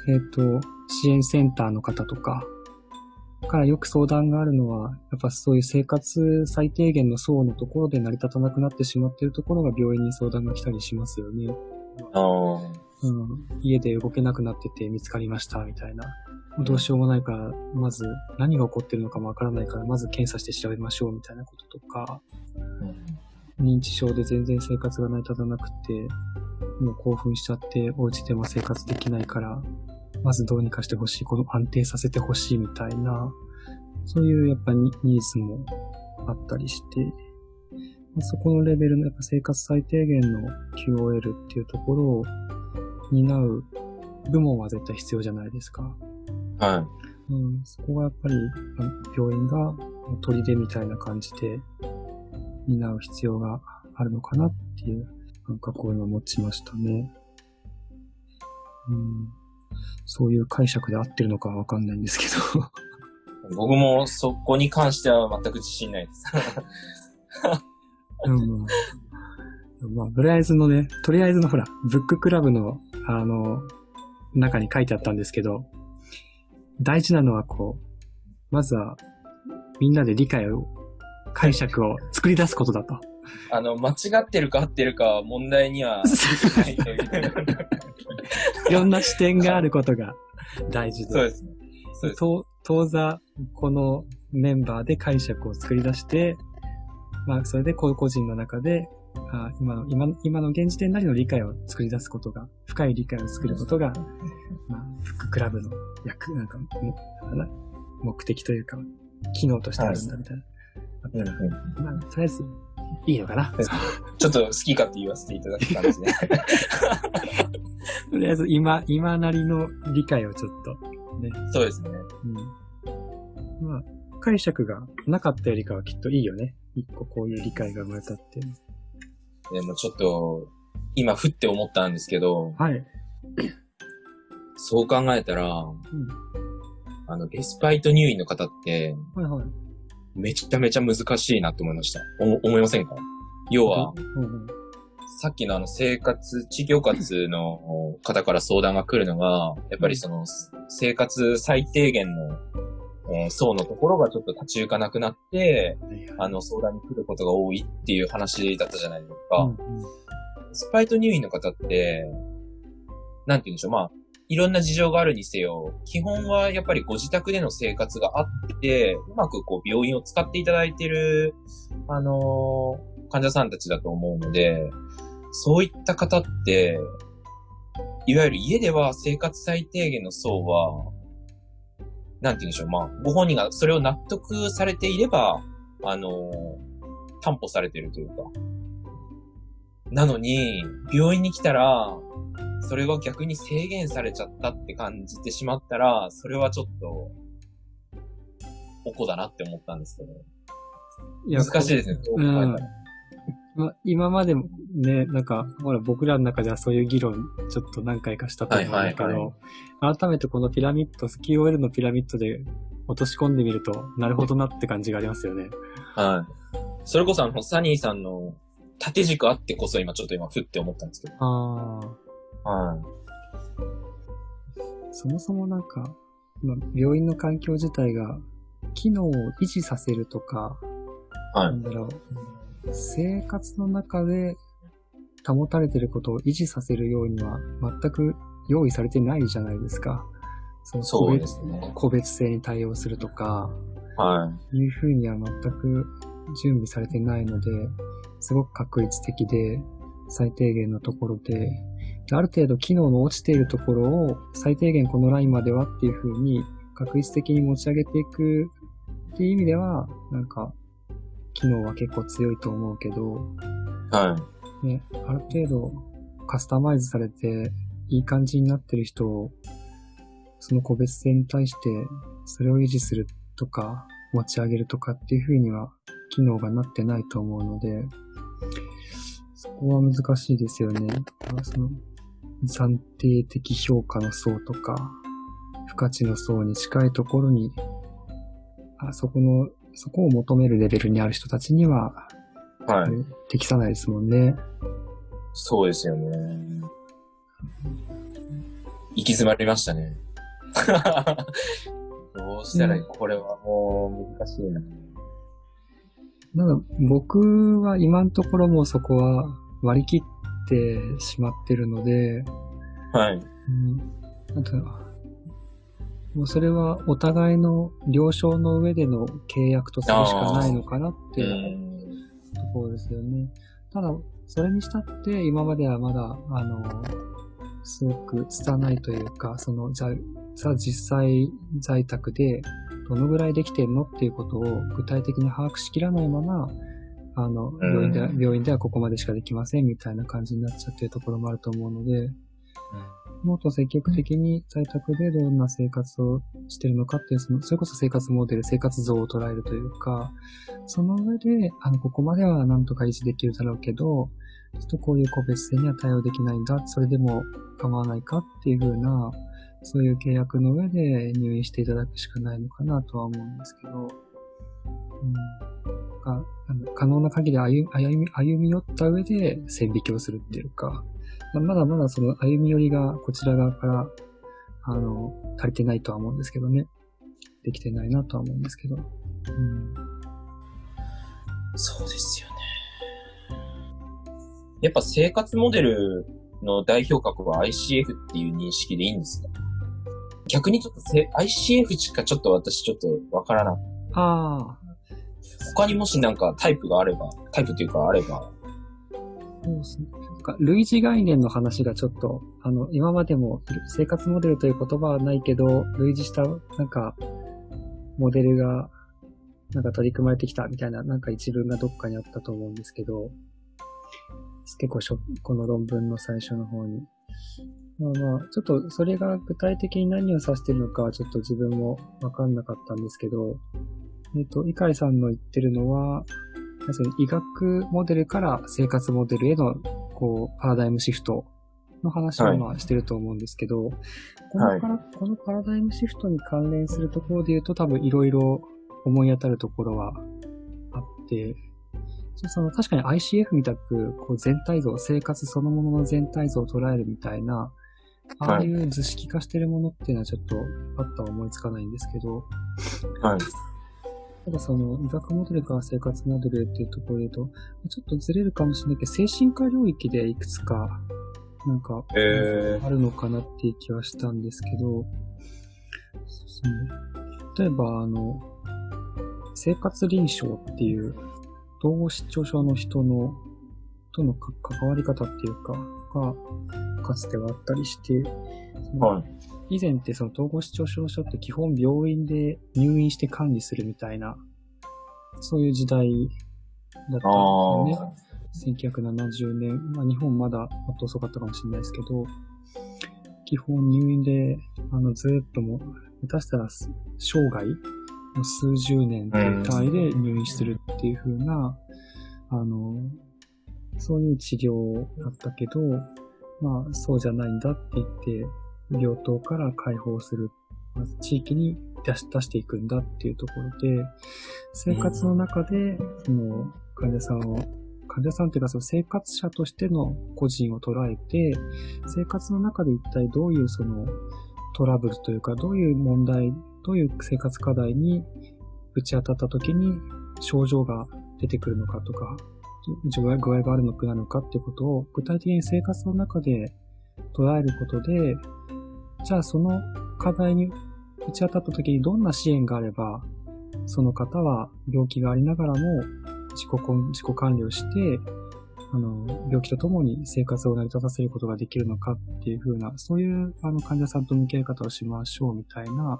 えっ、ー、と、支援センターの方とか、からよく相談があるのは、やっぱそういう生活最低限の層のところで成り立たなくなってしまっているところが病院に相談が来たりしますよね。ああ。うん、家で動けなくなってて見つかりましたみたいな。どうしようもないから、まず何が起こってるのかもわからないから、まず検査して調べましょうみたいなこととか、認知症で全然生活が成り立たなくて、もう興奮しちゃって、お家でも生活できないから、まずどうにかしてほしい、この安定させてほしいみたいな、そういうやっぱニニーズもあったりして、そこのレベルのやっぱ生活最低限の QOL っていうところを担う部門は絶対必要じゃないですか。はうん、そこがやっぱりあ病院が砦みたいな感じで担う必要があるのかなっていう感覚を今持ちましたね。うん、そういう解釈で合ってるのかはわかんないんですけど。い。[LAUGHS] 僕もそこに関しては全く自信ないです。うんまあ、とりあえずのね、とりあえずのほら、ブッククラブの、あの、中に書いてあったんですけど、大事なのはこう、まずは、みんなで理解を、解釈を作り出すことだと。あの、間違ってるか合ってるかは問題にはないという。いろんな視点があることが大事で。そうですね。そうです。と当座、このメンバーで解釈を作り出して、まあ、それで個々人の中で、あ今の、今の、今の現時点なりの理解を作り出すことが、深い理解を作ることが、まあ、フッククラブの役、なんか、目的というか、機能としてあるんだみたいな。うんうんまあ、とりあえず、いいのかな。ちょっと好き勝手言わせていただく感じで。[LAUGHS] とりあえず、今、今なりの理解をちょっと、ね、そうですね。うん。まあ、解釈がなかったよりかはきっといいよね。一個こういう理解が生まれたっていうの。でもちょっと、今、ふって思ったんですけど、はい。そう考えたら、うん。あの、レスパイト入院の方って、はいはい。めちゃめちゃ難しいなと思いました。お思いませんか？要は、うんうん、さっきのあの生活、地域活の方から相談が来るのが、やっぱりその生活最低限の、えー層のところがちょっと立ち行かなくなって、あの相談に来ることが多いっていう話だったじゃないですか。うんスパイト入院の方って、なんて言うんでしょう、まあ、いろんな事情があるにせよ、基本はやっぱりご自宅での生活があって、うまくこう病院を使っていただいてる、あのー患者さんたちだと思うので、そういった方って、いわゆる家では生活最低限の層は、なんて言うんでしょう、まあ、ご本人がそれを納得されていれば、あのー担保されてるというか、なのに、病院に来たら、それが逆に制限されちゃったって感じてしまったら、それはちょっと、おこだなって思ったんですけど。いや難しいですね。そう考えたらまあ、今までもね、なんか、ほら、僕らの中ではそういう議論、ちょっと何回かしたと思うんだけど、はいはい改めてこのピラミッド、QOL のピラミッドで落とし込んでみると、なるほどなって感じがありますよね。はい。それこそあの、サニーさんの縦軸あってこそ今ちょっと今、ふって思ったんですけど。ああ。はい。そもそもなんか、まあ、病院の環境自体が、機能を維持させるとか、はないん。だろう、生活の中で保たれてることを維持させるようには全く用意されてないじゃないですか。そのそうですね。個別性に対応するとか、はい。いうふうには全く準備されてないので、すごく確率的で、最低限のところで、である程度機能の落ちているところを最低限このラインまではっていうふうに確率的に持ち上げていくっていう意味では、なんか、機能は結構強いと思うけど、はい。ね、ある程度カスタマイズされていい感じになってる人を、その個別性に対してそれを維持するとか持ち上げるとかっていう風には機能がなってないと思うので、そこは難しいですよね。その暫定的評価の層とか、不価値の層に近いところに、あそこの、そこを求めるレベルにある人たちには、はい。適さないですもんね。そうですよね。行き詰まりましたね。[LAUGHS] どうしたらいい、これはもう難しいな。なんか僕は今のところもうそこは割り切ってしまってるので、はい。うん。あと、もうそれはお互いの了承の上での契約とするしかないのかなってう。いうんところですよね。ただ、それにしたって今まではまだ、あの、すごく拙いというか、その、じゃあ実際在宅でどのぐらいできてんのっていうことを具体的に把握しきらないまま、あの、病院では、うん病院ではここまでしかできませんみたいな感じになっちゃってるところもあると思うので、もっと積極的に在宅でどんな生活をしてるのかっていう、その、それこそ生活モデル、生活像を捉えるというか、その上で、あの、ここまではなんとか維持できるだろうけど、ちょっとこういう個別性には対応できないんだ、それでも構わないかっていう風な、そういう契約の上で入院していただくしかないのかなとは思うんですけど、うん、があの可能な限り歩み歩み歩み寄った上で線引きをするっていうか、まだまだその歩み寄りがこちら側から、あの、足りてないとは思うんですけどね。できてないなとは思うんですけど。うん、そうですよね。やっぱ生活モデルの代表格は ICF っていう認識でいいんですか？逆にちょっとせ ICF しかちょっと私ちょっとわからない。ああ、他にもしなんかタイプがあれば、タイプっていうかあれば。そうですね。なんか類似概念の話がちょっと、あの、今までも生活モデルという言葉はないけど、類似した、なんか、モデルが、なんか取り組まれてきたみたいな、なんか一文がどっかにあったと思うんですけど、結構しょ、この論文の最初の方に。まあまあ、ちょっとそれが具体的に何を指してるのかはちょっと自分もわかんなかったんですけど、えっ、と、イカイさんの言ってるのは、その医学モデルから生活モデルへの、こう、パラダイムシフトの話をまあしてると思うんですけど、このパラこのパラダイムシフトに関連するところで言うと多分いろいろ思い当たるところはあって、そその確かに ICF みたく、こう全体像、生活そのものの全体像を捉えるみたいな、ああいう図式化してるものっていうのはちょっとパッとは思いつかないんですけど、はい。ただその医学モデルから生活モデルっていうところで言うと、ちょっとずれるかもしれないけど、精神科領域でいくつか、なんか、えーあるのかなっていう気はしたんですけど、そうですね。例えば、あの、生活臨床っていう、統合失調症の人の、とのか関わり方っていうか、が、かつてはあったりして、はい。以前ってその統合失調症症って基本病院で入院して管理するみたいな、そういう時代だったんですよね。1970年、まあ、日本まだもっと遅かったかもしれないですけど、基本入院で、あの、ずーっともう、下手したら生涯の数十年単位で入院するっていう風な、あの、そういう治療だったけど、まあ、そうじゃないんだって言って、病棟から解放する、まず地域に出し出していくんだっていうところで、生活の中で、その、患者さんを、患者さんっていうかその生活者としての個人を捉えて、生活の中で一体どういうそのトラブルというか、どういう問題、どういう生活課題にぶち当たった時に症状が出てくるのかとか、具合具合があるのかってことを具体的に生活の中で捉えることで、じゃあその課題にぶち当たった時にどんな支援があれば、その方は病気がありながらも自己自己管理をして、あの、病気とともに生活を成り立たせることができるのかっていうふうな、そういうあの患者さんと向き合い方をしましょうみたいな、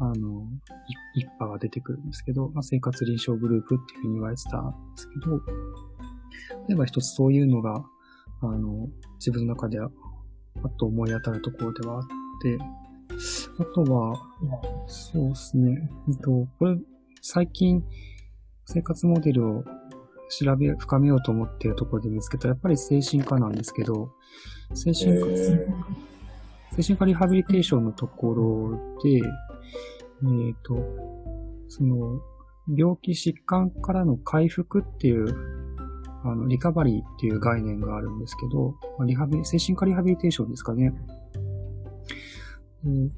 あの、い一派が出てくるんですけど、まあ、生活臨床グループっていうふうに言われてたんですけど、例えば一つそういうのが、あの、自分の中では、あと思い当たるところではあって、あとは、そうですね、えっと、これ、最近、生活モデルを調べ、深めようと思っているところで見つけた、やっぱり精神科なんですけど、精神科、え精神科リハビリテーションのところで、えっ、と、その、病気疾患からの回復っていう、あの、リカバリーっていう概念があるんですけど、リハビ、精神科リハビリテーションですかね。うん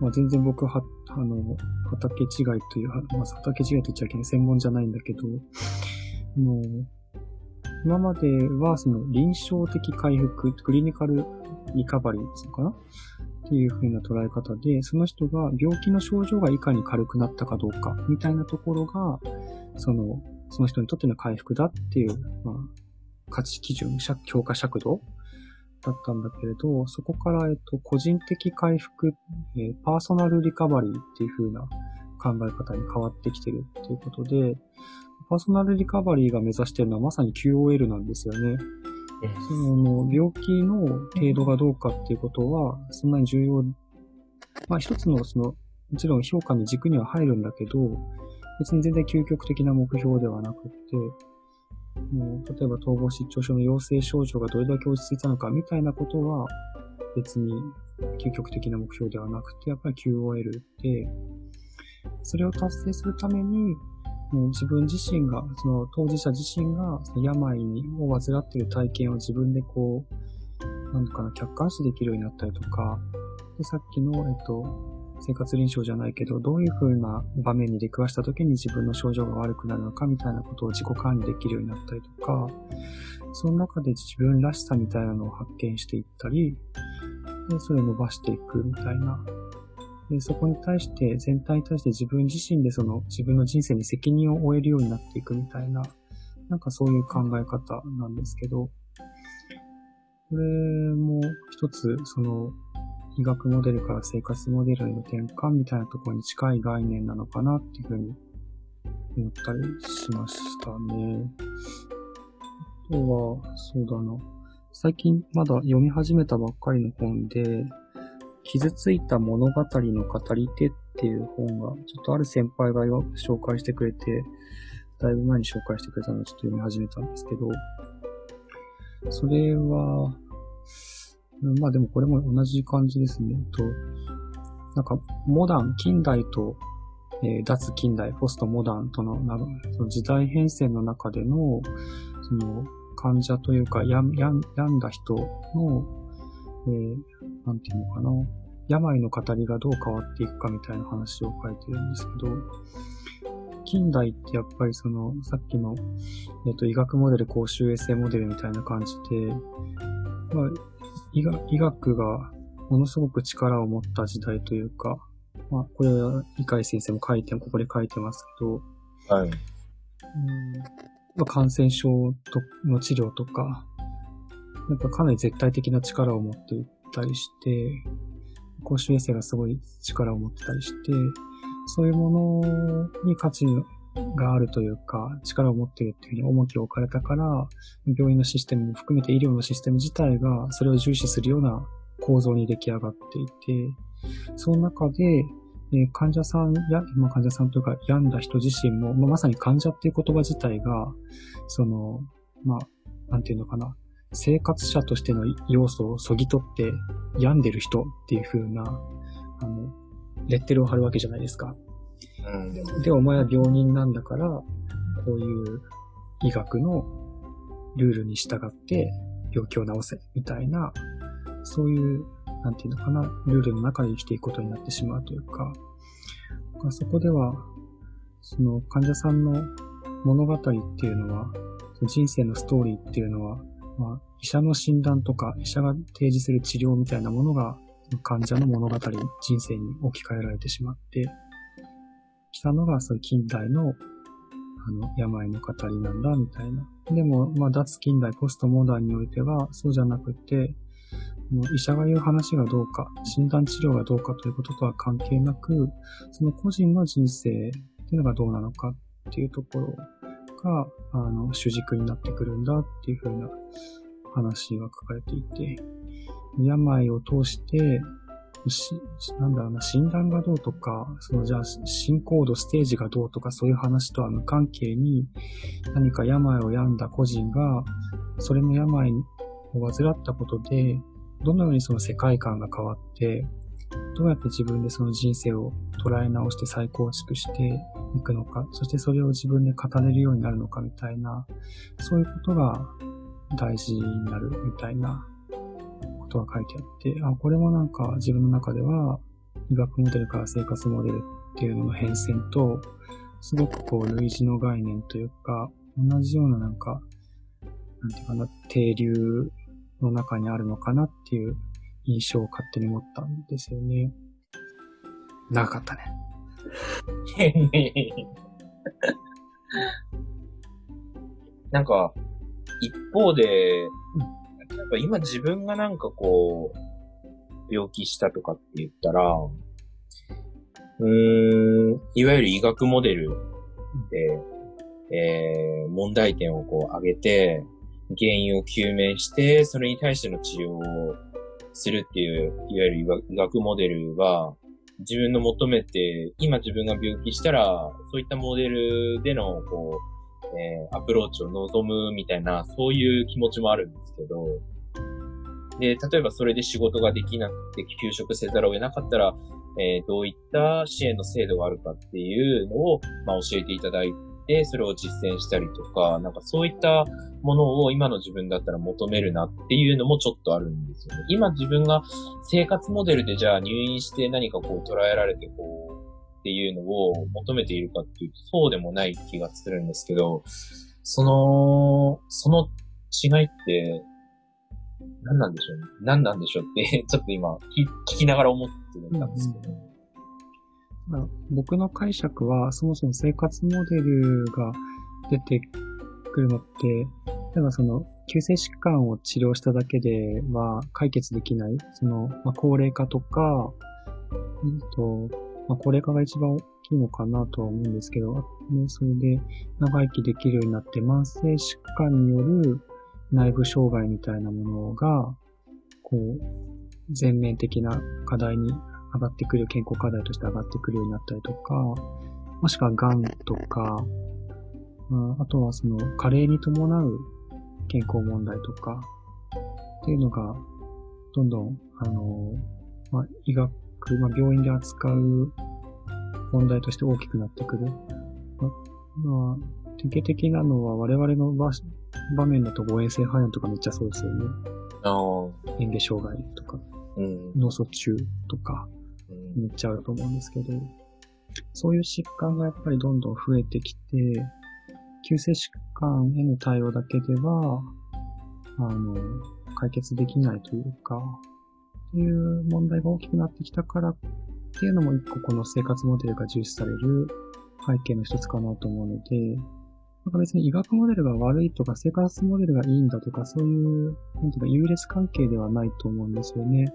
まあ、全然僕は、あの、畑違いという、まあ、畑違いと言っちゃいけない、専門じゃないんだけど、あの、今まではその臨床的回復、クリニカルリカバリーですかなっていう風な捉え方で、その人が病気の症状がいかに軽くなったかどうか、みたいなところが、その、その人にとっての回復だっていう、まあ、価値基準、評価尺度だったんだけれど、そこから、えっと、個人的回復、えー、パーソナルリカバリーっていう風な考え方に変わってきてるっていうことで、パーソナルリカバリーが目指しているのはまさに QOL なんですよね。その病気の程度がどうかっていうことは、そんなに重要。まあ一つのその、もちろん評価の軸には入るんだけど、別に全然究極的な目標ではなくて、もう例えば統合失調症の陽性症状がどれだけ落ち着いたのかみたいなことは別に究極的な目標ではなくて、やっぱり QOL で、それを達成するために、自分自身が、その当事者自身が、病を患っている体験を自分でこう、なんかな、客観視できるようになったりとか、で、さっきの、えっと、生活臨床じゃないけど、どういう風な場面に出くわした時に自分の症状が悪くなるのかみたいなことを自己管理できるようになったりとか、その中で自分らしさみたいなのを発見していったり、で、それを伸ばしていくみたいなで、そこに対して、全体に対して自分自身でその自分の人生に責任を負えるようになっていくみたいな、なんかそういう考え方なんですけど、これも一つ、その、医学モデルから生活モデルへの転換みたいなところに近い概念なのかなっていうふうに思ったりしましたね。あとは、そうだな。最近まだ読み始めたばっかりの本で、傷ついた物語の語り手っていう本が、ちょっとある先輩が紹介してくれて、だいぶ前に紹介してくれたのをちょっと読み始めたんですけど、それは、まあでもこれも同じ感じですね。と、なんか、モダン、近代と、えー、脱近代、ポストモダンとの、なその時代変遷の中での、その、患者というか、病んだ人の、えー、なんていうのかな、病の語りがどう変わっていくかみたいな話を書いてるんですけど、近代ってやっぱりその、さっきの、えっ、と、医学モデル、公衆衛生モデルみたいな感じで、まあ、医学医学がものすごく力を持った時代というか、まあ、これは理解先生も書いて、ここで書いてますけど、はい。うん、感染症との治療とか、なんかかなり絶対的な力を持っていたりして、公衆衛生がすごい力を持ってたりして、そういうものに価値があるというか、力を持っているっていうふうに重きを置かれたから、病院のシステムも含めて医療のシステム自体がそれを重視するような構造に出来上がっていて、その中で、え患者さんや、まあ、患者さんというか病んだ人自身も、まあ、まさに患者っていう言葉自体が、その、まあ、なんていうのかな、生活者としての要素をそぎ取って病んでる人っていう風な、あの、レッテルを貼るわけじゃないですか。うん、で、お前は病人なんだから、こういう医学のルールに従って病気を治せ、みたいな、そういう、なんていうのかな、ルールの中で生きていくことになってしまうというか、そこでは、その患者さんの物語っていうのは、人生のストーリーっていうのは、まあ、医者の診断とか、医者が提示する治療みたいなものが、患者の物語、人生に置き換えられてしまって、きたのが、そういう近代の、あの、病の語りなんだ、みたいな。でも、まあ、脱近代、ポストモダンにおいては、そうじゃなくて、医者が言う話がどうか、診断治療がどうかということとは関係なく、その個人の人生っていうのがどうなのかっていうところが、あの、主軸になってくるんだっていうふうな話が書かれていて、病を通して、し、なんだろうな、診断がどうとか、そのじゃあ進行度、ステージがどうとかそういう話とは無関係に、何か病を病んだ個人が、それの病を患ったことで、どのようにその世界観が変わって、どうやって自分でその人生を捉え直して再構築していくのか、そしてそれを自分で語れるようになるのかみたいな、そういうことが大事になるみたいなことが書いてあって、あ、これもなんか自分の中では医学モデルから生活モデルっていうのの変遷と、すごくこう類似の概念というか、同じようななんか、なんていうかな、停留の中にあるのかなっていう印象を勝手に持ったんですよね。長かったね。[LAUGHS] なんか、一方で、やっぱ今自分がなんかこう、病気したとかって言ったら、うーん、いわゆる医学モデルで、えー、問題点をこう上げて、原因を究明して、それに対しての治療をするっていう、いわゆる医学モデルは、自分の求めて、今自分が病気したら、そういったモデルでの、こう、えー、アプローチを望むみたいな、そういう気持ちもあるんですけど、で、例えばそれで仕事ができなくて休職せざるを得なかったら、えー、どういった支援の制度があるかっていうのを、まあ、教えていただいて、それを実践したりとか、なんかそういったものを今の自分だったら求めるなっていうのもちょっとあるんですよね。今自分が生活モデルでじゃあ入院して何かこう捉えられてこうっていうのを求めているかっていうとそうでもない気がするんですけど、その、その違いって何なんでしょうね。何なんでしょうって [LAUGHS] ちょっと今聞きながら思ってるんですけど、うんまあ、僕の解釈は、そもそも生活モデルが出てくるのって、例えばその、急性疾患を治療しただけでは解決できない、その、まあ、高齢化とか、うんと、まあ、高齢化が一番大きいのかなとは思うんですけど、ね、それで長生きできるようになって、慢性疾患による内部障害みたいなものが、こう、全面的な課題に上がってくる、健康課題として上がってくるようになったりとか、もしくは癌とか、あとはその加齢に伴う健康問題とか、っていうのが、どんどん、あの、まあ、医学、まあ、病院で扱う問題として大きくなってくる。まあ、典型的なのは我々の場場面だと誤嚥性肺炎とかめっちゃそうですよね。ああ。嚥下障害とか、うん、脳卒中とか、めっちゃあると思うんですけど、そういう疾患がやっぱりどんどん増えてきて、急性疾患への対応だけでは、あの、解決できないというか、っていう問題が大きくなってきたからっていうのも一個この生活モデルが重視される背景の一つかなと思うので、なんか別に医学モデルが悪いとか生活モデルがいいんだとかそういう、なんていうか優劣関係ではないと思うんですよね。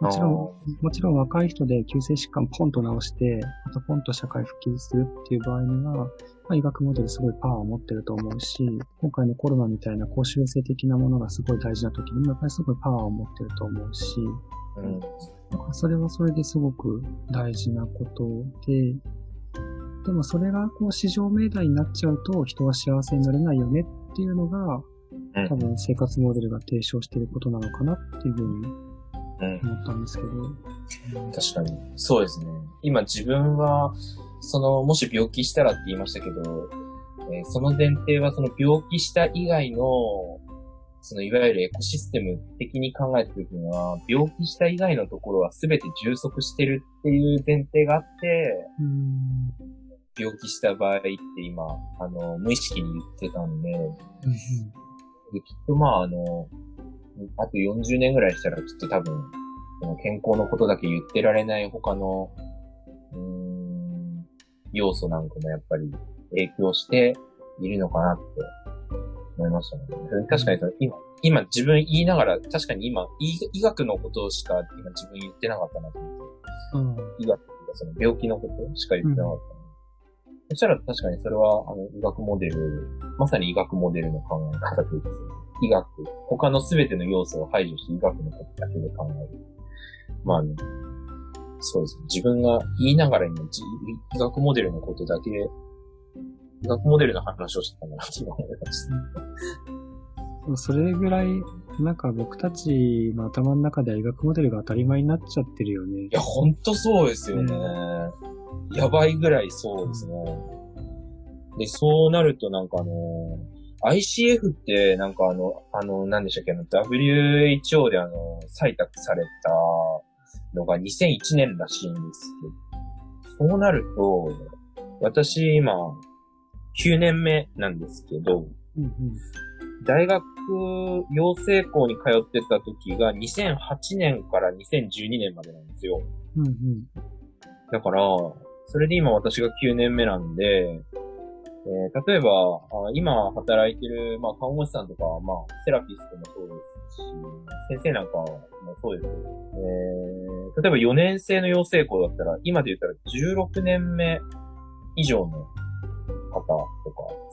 もちろん、もちろん若い人で急性疾患ポンと治して、またポンと社会復帰するっていう場合には、まあ、医学モデルすごいパワーを持ってると思うし、今回のコロナみたいな公衆衛生的なものがすごい大事な時にもやっぱりすごいパワーを持ってると思うし、うん、なんかそれはそれですごく大事なことで、でもそれがこう市場命題になっちゃうと人は幸せになれないよねっていうのが、多分生活モデルが提唱していることなのかなっていうふうに思ったんですけど。確かに。そうですね。今自分は、その、もし病気したらって言いましたけど、えー、その前提はその病気した以外の、そのいわゆるエコシステム的に考えたときには、病気した以外のところは全て充足してるっていう前提があって、病気した場合って今、あの、無意識に言ってたんで、できっとまああの、あと40年ぐらいしたらきっと多分、その健康のことだけ言ってられない他の、うん、要素なんかもやっぱり影響しているのかなって思いましたね。確かにその今、今自分言いながら、確かに今、医学のことしか今自分言ってなかったなと思って。うん、医学というかその病気のことしか言ってなかった。うんそしたら確かにそれは、あの、医学モデル、まさに医学モデルの考え方というか、医学、他の全ての要素を排除して医学のことだけで考える。まあね、そうですね。自分が言いながら今、医学モデルのことだけ、医学モデルの話をしてたんだなって今思いました。それぐらい、なんか僕たちの頭の中では医学モデルが当たり前になっちゃってるよね。いや、ほんとそうですよね。やばいぐらいそうですね。で、そうなるとなんかあのー ICF ってなんかあの、あの、何でしたっけ、あの、WHO であの、採択されたのが2001年らしいんですけど、そうなると、私今、9年目なんですけど、うんうん、大学養成校に通ってた時が2008年から2012年までなんですよ。うんうん。だから、それで今私が9年目なんで、えー例えば、あ今働いてる、まあ、看護師さんとか、まあ、セラピストもそうですし、先生なんかもそうですけど、えー例えば4年生の養成校だったら、今で言ったら16年目以上の方と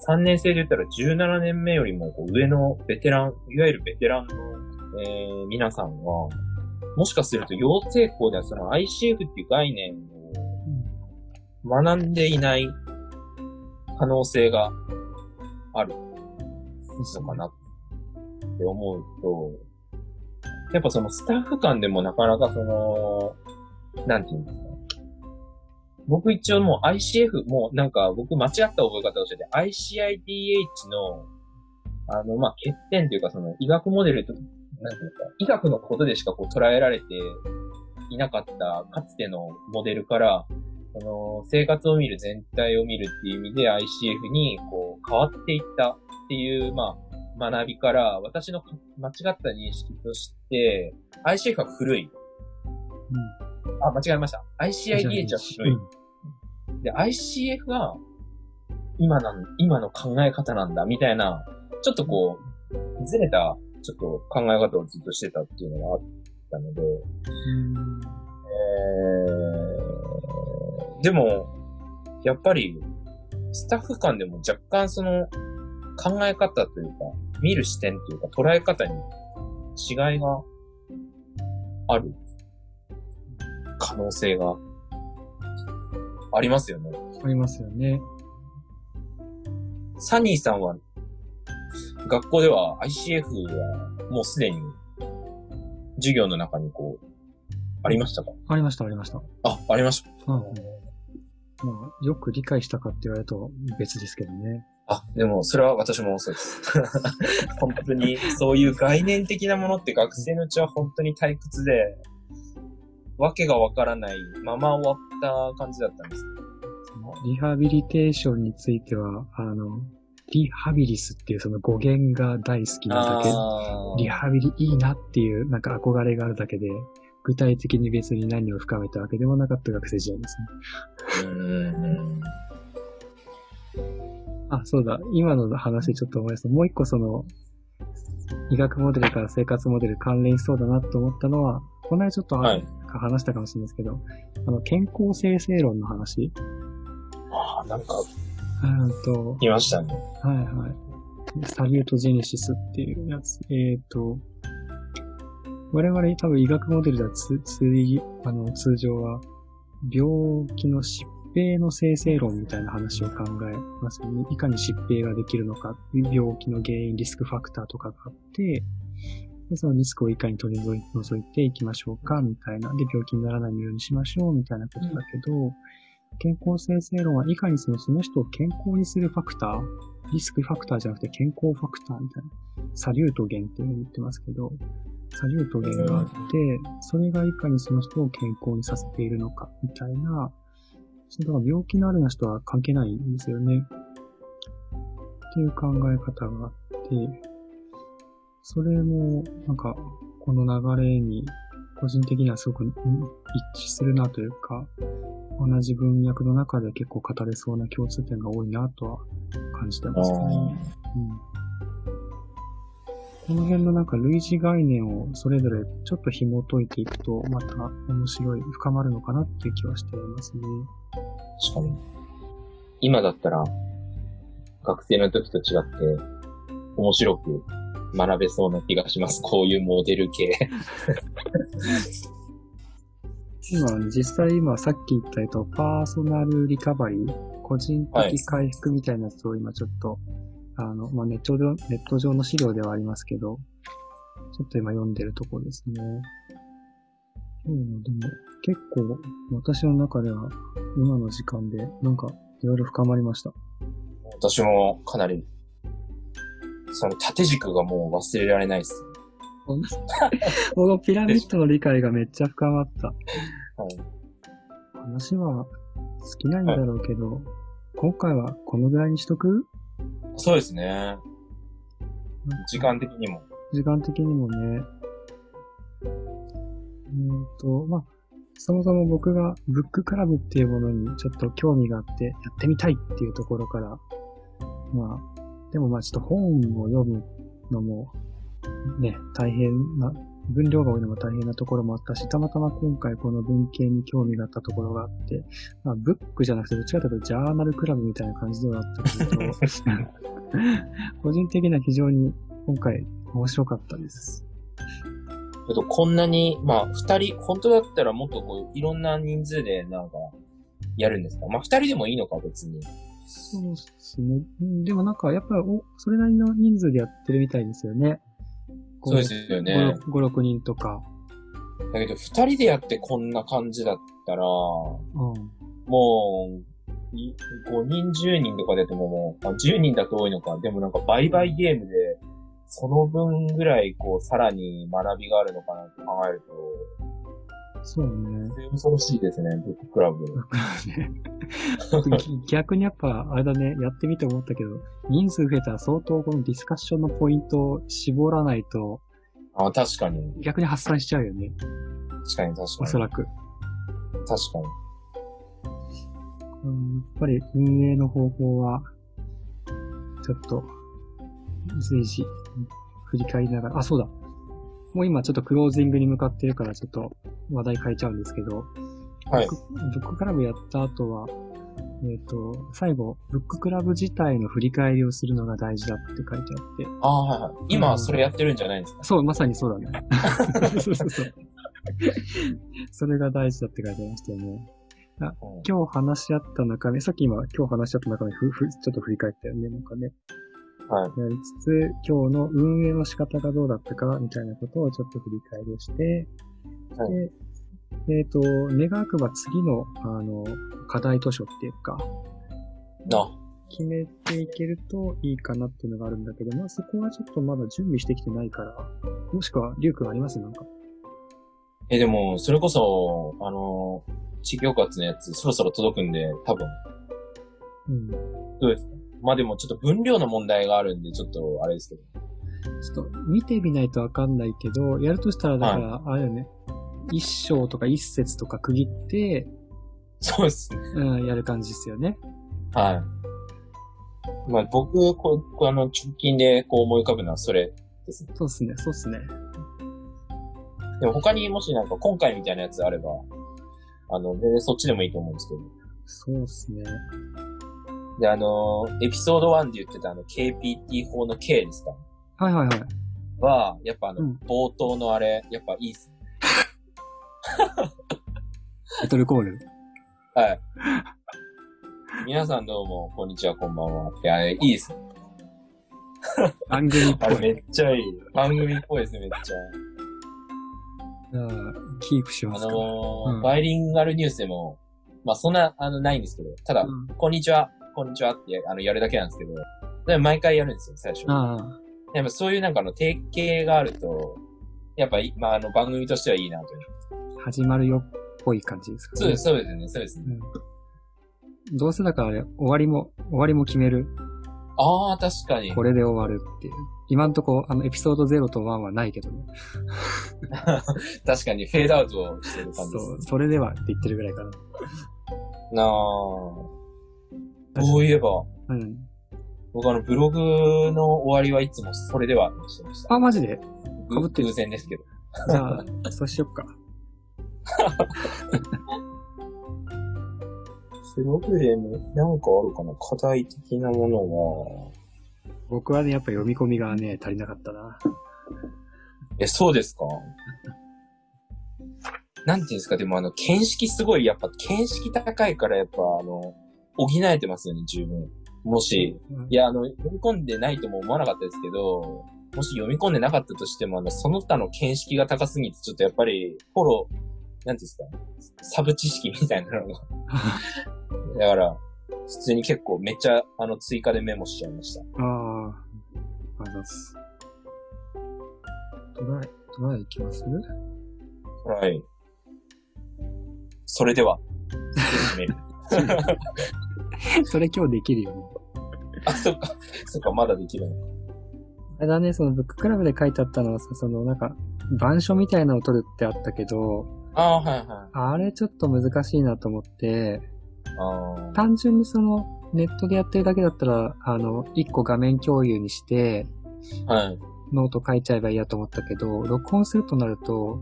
か、3年生で言ったら17年目よりもこう上のベテラン、いわゆるベテランの、えー皆さんが、もしかすると養成校ではその ICF っていう概念を学んでいない可能性があるのかなって思うと、やっぱそのスタッフ間でもなかなかその、なんていうんですか。僕一応もう ICF、もうなんか僕間違った覚え方をしてて、ICIDH の、あの、まあ、欠点というかその医学モデルと、なんていうか、医学のことでしかこう捉えられていなかったかつてのモデルから、その生活を見る全体を見るっていう意味で ICF にこう変わっていったっていう、まあ、学びから、私のか間違った認識として、ICF は古い。あ、間違えました。ICIDH は古い。で、ICF が今なん、今の考え方なんだ、みたいな、ちょっとこう、ずれた、ちょっと考え方をずっとしてたっていうのがあったので、うん。えー、でも、やっぱり、スタッフ間でも若干その、考え方というか、見る視点というか、捉え方に違いがある可能性がありますよね。ありますよね。サニーさんは、学校では ICF はもうすでに授業の中にこう、ありましたか？ありました、ありました。あ、ありました。うんうん。まあ、よく理解したかって言われると別ですけどね。あ、でも、それは私もそうです。本当に、そういう概念的なものって学生のうちは本当に退屈で、わけがわからないまま終わった感じだったんです。リハビリテーションについては、あの、リハビリスっていうその語源が大好きなだけ、あリハビリいいなっていうなんか憧れがあるだけで、具体的に別に何を深めたわけでもなかった学生時代ですね。ーうん。あ、そうだ。今の話でちょっと思い出した。もう一個その、医学モデルから生活モデル関連しそうだなと思ったのは、この間ちょっと、はい話したかもしれないですけど、あの、健康生成論の話。ああ、なんか、うんと、いましたね。はいはい。サリュートジェネシスっていうやつ。えっ、と、我々多分医学モデルではつ、つい、あの、通常は、病気の疾病の生成論みたいな話を考えますよね。いかに疾病ができるのか、病気の原因、リスクファクターとかがあって、でそのリスクをいかに取り除いていきましょうか、みたいな。で、病気にならないようにしましょう、みたいなことだけど、健康生成論はいかにそのその人を健康にするファクター、リスクファクターじゃなくて健康ファクターみたいな、サリュート源っていうふうに言ってますけど、サリュート源があって、それがいかにその人を健康にさせているのか、みたいな、そのだから病気のあるな人は関係ないんですよね。っていう考え方があって、それも、なんか、この流れに、個人的にはすごくうん一致するなというか、同じ文脈の中で結構語れそうな共通点が多いなとは感じてますね。うんこの辺のなんか類似概念をそれぞれちょっと紐解いていくと、また面白い、深まるのかなっていう気はしていますね。確かに。今だったら、学生の時と違って、面白く学べそうな気がします。[LAUGHS] こういうモデル系。今、実際今さっき言ったえっと、パーソナルリカバリー、個人的回復みたいなやつを今ちょっと、あの、まあ、ネット上、ネット上の資料ではありますけど、ちょっと今読んでるところですね。うん、でも結構私の中では今の時間でなんかいろいろ深まりました。私もかなり、その縦軸がもう忘れられないです。[LAUGHS] このピラミッドの理解がめっちゃ深まった。はい。話は好きなんだろうけど、今回はこのぐらいにしとく？そうですね。時間的にも。時間的にもね。うーんと、まあ、そもそも僕がブッククラブっていうものにちょっと興味があって、やってみたいっていうところから、まあ、でもまあちょっと本を読むのも、ね、大変な、分量が多いのも大変なところもあったし、たまたま今回この文献に興味があったところがあって、まあ、ブックじゃなくてどっちかというとジャーナルクラブみたいな感じではあったけど、[LAUGHS] 個人的には非常に今回面白かったです。けど、こんなに、まあ、二人、本当だったらもっとこう、いろんな人数でなんか、やるんですか？まあ、二人でもいいのか、別に。そうですね。うんでもなんか、やっぱり、お、それなりの人数でやってるみたいですよね。そうですよね。5、6人とか。だけど、二人でやってこんな感じだったら、うん。もう、い5人、10人とかでやってももう、あ10人だと多いのか。でもなんか、売買ゲームで、その分ぐらい、こう、さらに学びがあるのかなって考えると、そうね。恐ろしいですね、ブッククラブ。ぎ逆にやっぱ、あれだね、やってみて思ったけど、人数増えたら相当このディスカッションのポイントを絞らないと、あ、確かに。逆に発散しちゃうよね。確かに、確かに。おそらく。確かに。うん、やっぱり運営の方法は、ちょっと、随時、振り返りながら、あ、そうだ。もう今ちょっとクロージングに向かってるから、ちょっと話題変えちゃうんですけど、はいブックククラブやった後は、えっ、と、最後、ブッククラブ自体の振り返りをするのが大事だって書いてあって、ああ、はいはい。今、それやってるんじゃないんですか、そう、まさにそうだね。[LAUGHS] そうそうそう。それが大事だって書いてありましたよね。うん今日話し合った中身、さっき今、今日話し合った中身、ふ、ふ、ちょっと振り返ったよね、なんかね。はい。やりつつ、今日の運営の仕方がどうだったか、みたいなことをちょっと振り返りをして、はいで、えっ、と、願わくば次の、あの、課題図書っていうか、な、決めていけるといいかなっていうのがあるんだけど、まあそこはちょっとまだ準備してきてないから、もしくは、リュウ君あります？なんか。え、でも、それこそ、あの、地域包括のやつ、そろそろ届くんで、多分、うん。どうですか？まあでも、ちょっと分量の問題があるんで、ちょっと、あれですけど。ちょっと見てみないとわかんないけど、やるとしたら、だから、あれよね、一章とか一節とか区切って、そうですね。うん、やる感じですよね。はい。まあ僕、こあの、直近でこう思い浮かぶのはそれですね。そうっすね、そうっすね。でも他にもしなんか今回みたいなやつあれば、あの、全然そっちでもいいと思うんですけど。そうっすね。で、あの、エピソード1で言ってたあの、KPT 法の K ですか？はいはいはい。は、やっぱあの、うん冒頭のあれ、やっぱいいっすね。リトルコール？はい。皆さんどうも、こんにちは、こんばんは。いや、あれいいですね。番組っぽあれめい。っちゃいい。番組っぽいですね、めっちゃ。うんキープしあますか。のーうんバイリンガルニュースでも、まあそんな、あの、ないんですけど、ただ、うんこんにちは、こんにちはって、あの、やるだけなんですけど、でも毎回やるんですよ、最初。ああ、やっぱそういうなんかあの、提携があると、やっぱい、まああの、番組としてはいいなという。始まるよっぽい感じですかね。そうです、そうですね、そうですね。うん。どうせだからあれ、終わりも、終わりも決める。ああ、確かに。これで終わるっていう。今んとこ、あの、エピソード0と1はないけどね。[LAUGHS] 確かにフェードアウトしてる感じですそう、それではって言ってるぐらいかな。なあ。そういえば、うん。僕あの、ブログの終わりはいつもそれではにしてました。あ、マジで？ぐ被ってる偶然ですけど。じゃあ、そうしよっか。[LAUGHS] ブログでね、なんかあるかな？課題的なものは。僕はね、やっぱ読み込みがね、足りなかったな。え、そうですか？なんていうんですか、でもあの、見識すごい、やっぱ、見識高いから、やっぱ、あの、補えてますよね、十分。もし、うんいや、あの、読み込んでないとも思わなかったですけど、もし読み込んでなかったとしても、あの、その他の見識が高すぎて、ちょっとやっぱり、フォロー、なんですか、サブ知識みたいなのが。[LAUGHS] だから、普通に結構めっちゃ、あの、追加でメモしちゃいました。ああ、ありがとうございます。トライ、トライいきます？はい。それでは。[LAUGHS] [LAUGHS] それ今日できるよね。あ、そっか。そっか、まだできるの。れだね、そのブッククラブで書いてあったのはさ、そのなんか、板書みたいなのを取るってあったけど、ああ、はいはい。あれちょっと難しいなと思って、ああ。単純にその、ネットでやってるだけだったら、あの、一個画面共有にして、はい。ノート書いちゃえばいいやと思ったけど、録音するとなると、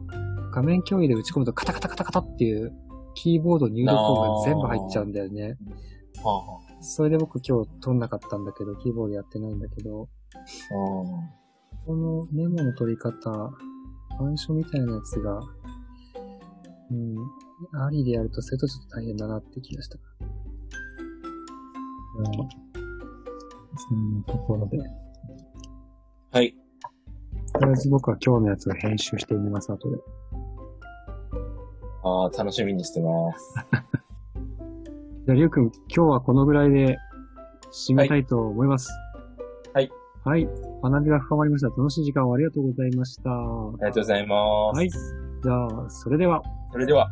画面共有で打ち込むとカタカタカタカタっていう、キーボード入力音が全部入っちゃうんだよね。はあ、はそれで僕今日撮んなかったんだけど、キーボードやってないんだけど、あ。このメモの取り方、板書みたいなやつが、うん、ありでやるとそれとちょっと大変だなって気がした。うん。そんなところで。はい。とりあえず僕は今日のやつを編集してみます、後で。ああ、楽しみにしてます。[LAUGHS] じゃあ、りゅうくん、今日はこのぐらいで締めたいと思います。はい。はい。学びが深まりました。楽しい時間をありがとうございました。ありがとうございます。はい。じゃあ、それでは。それでは。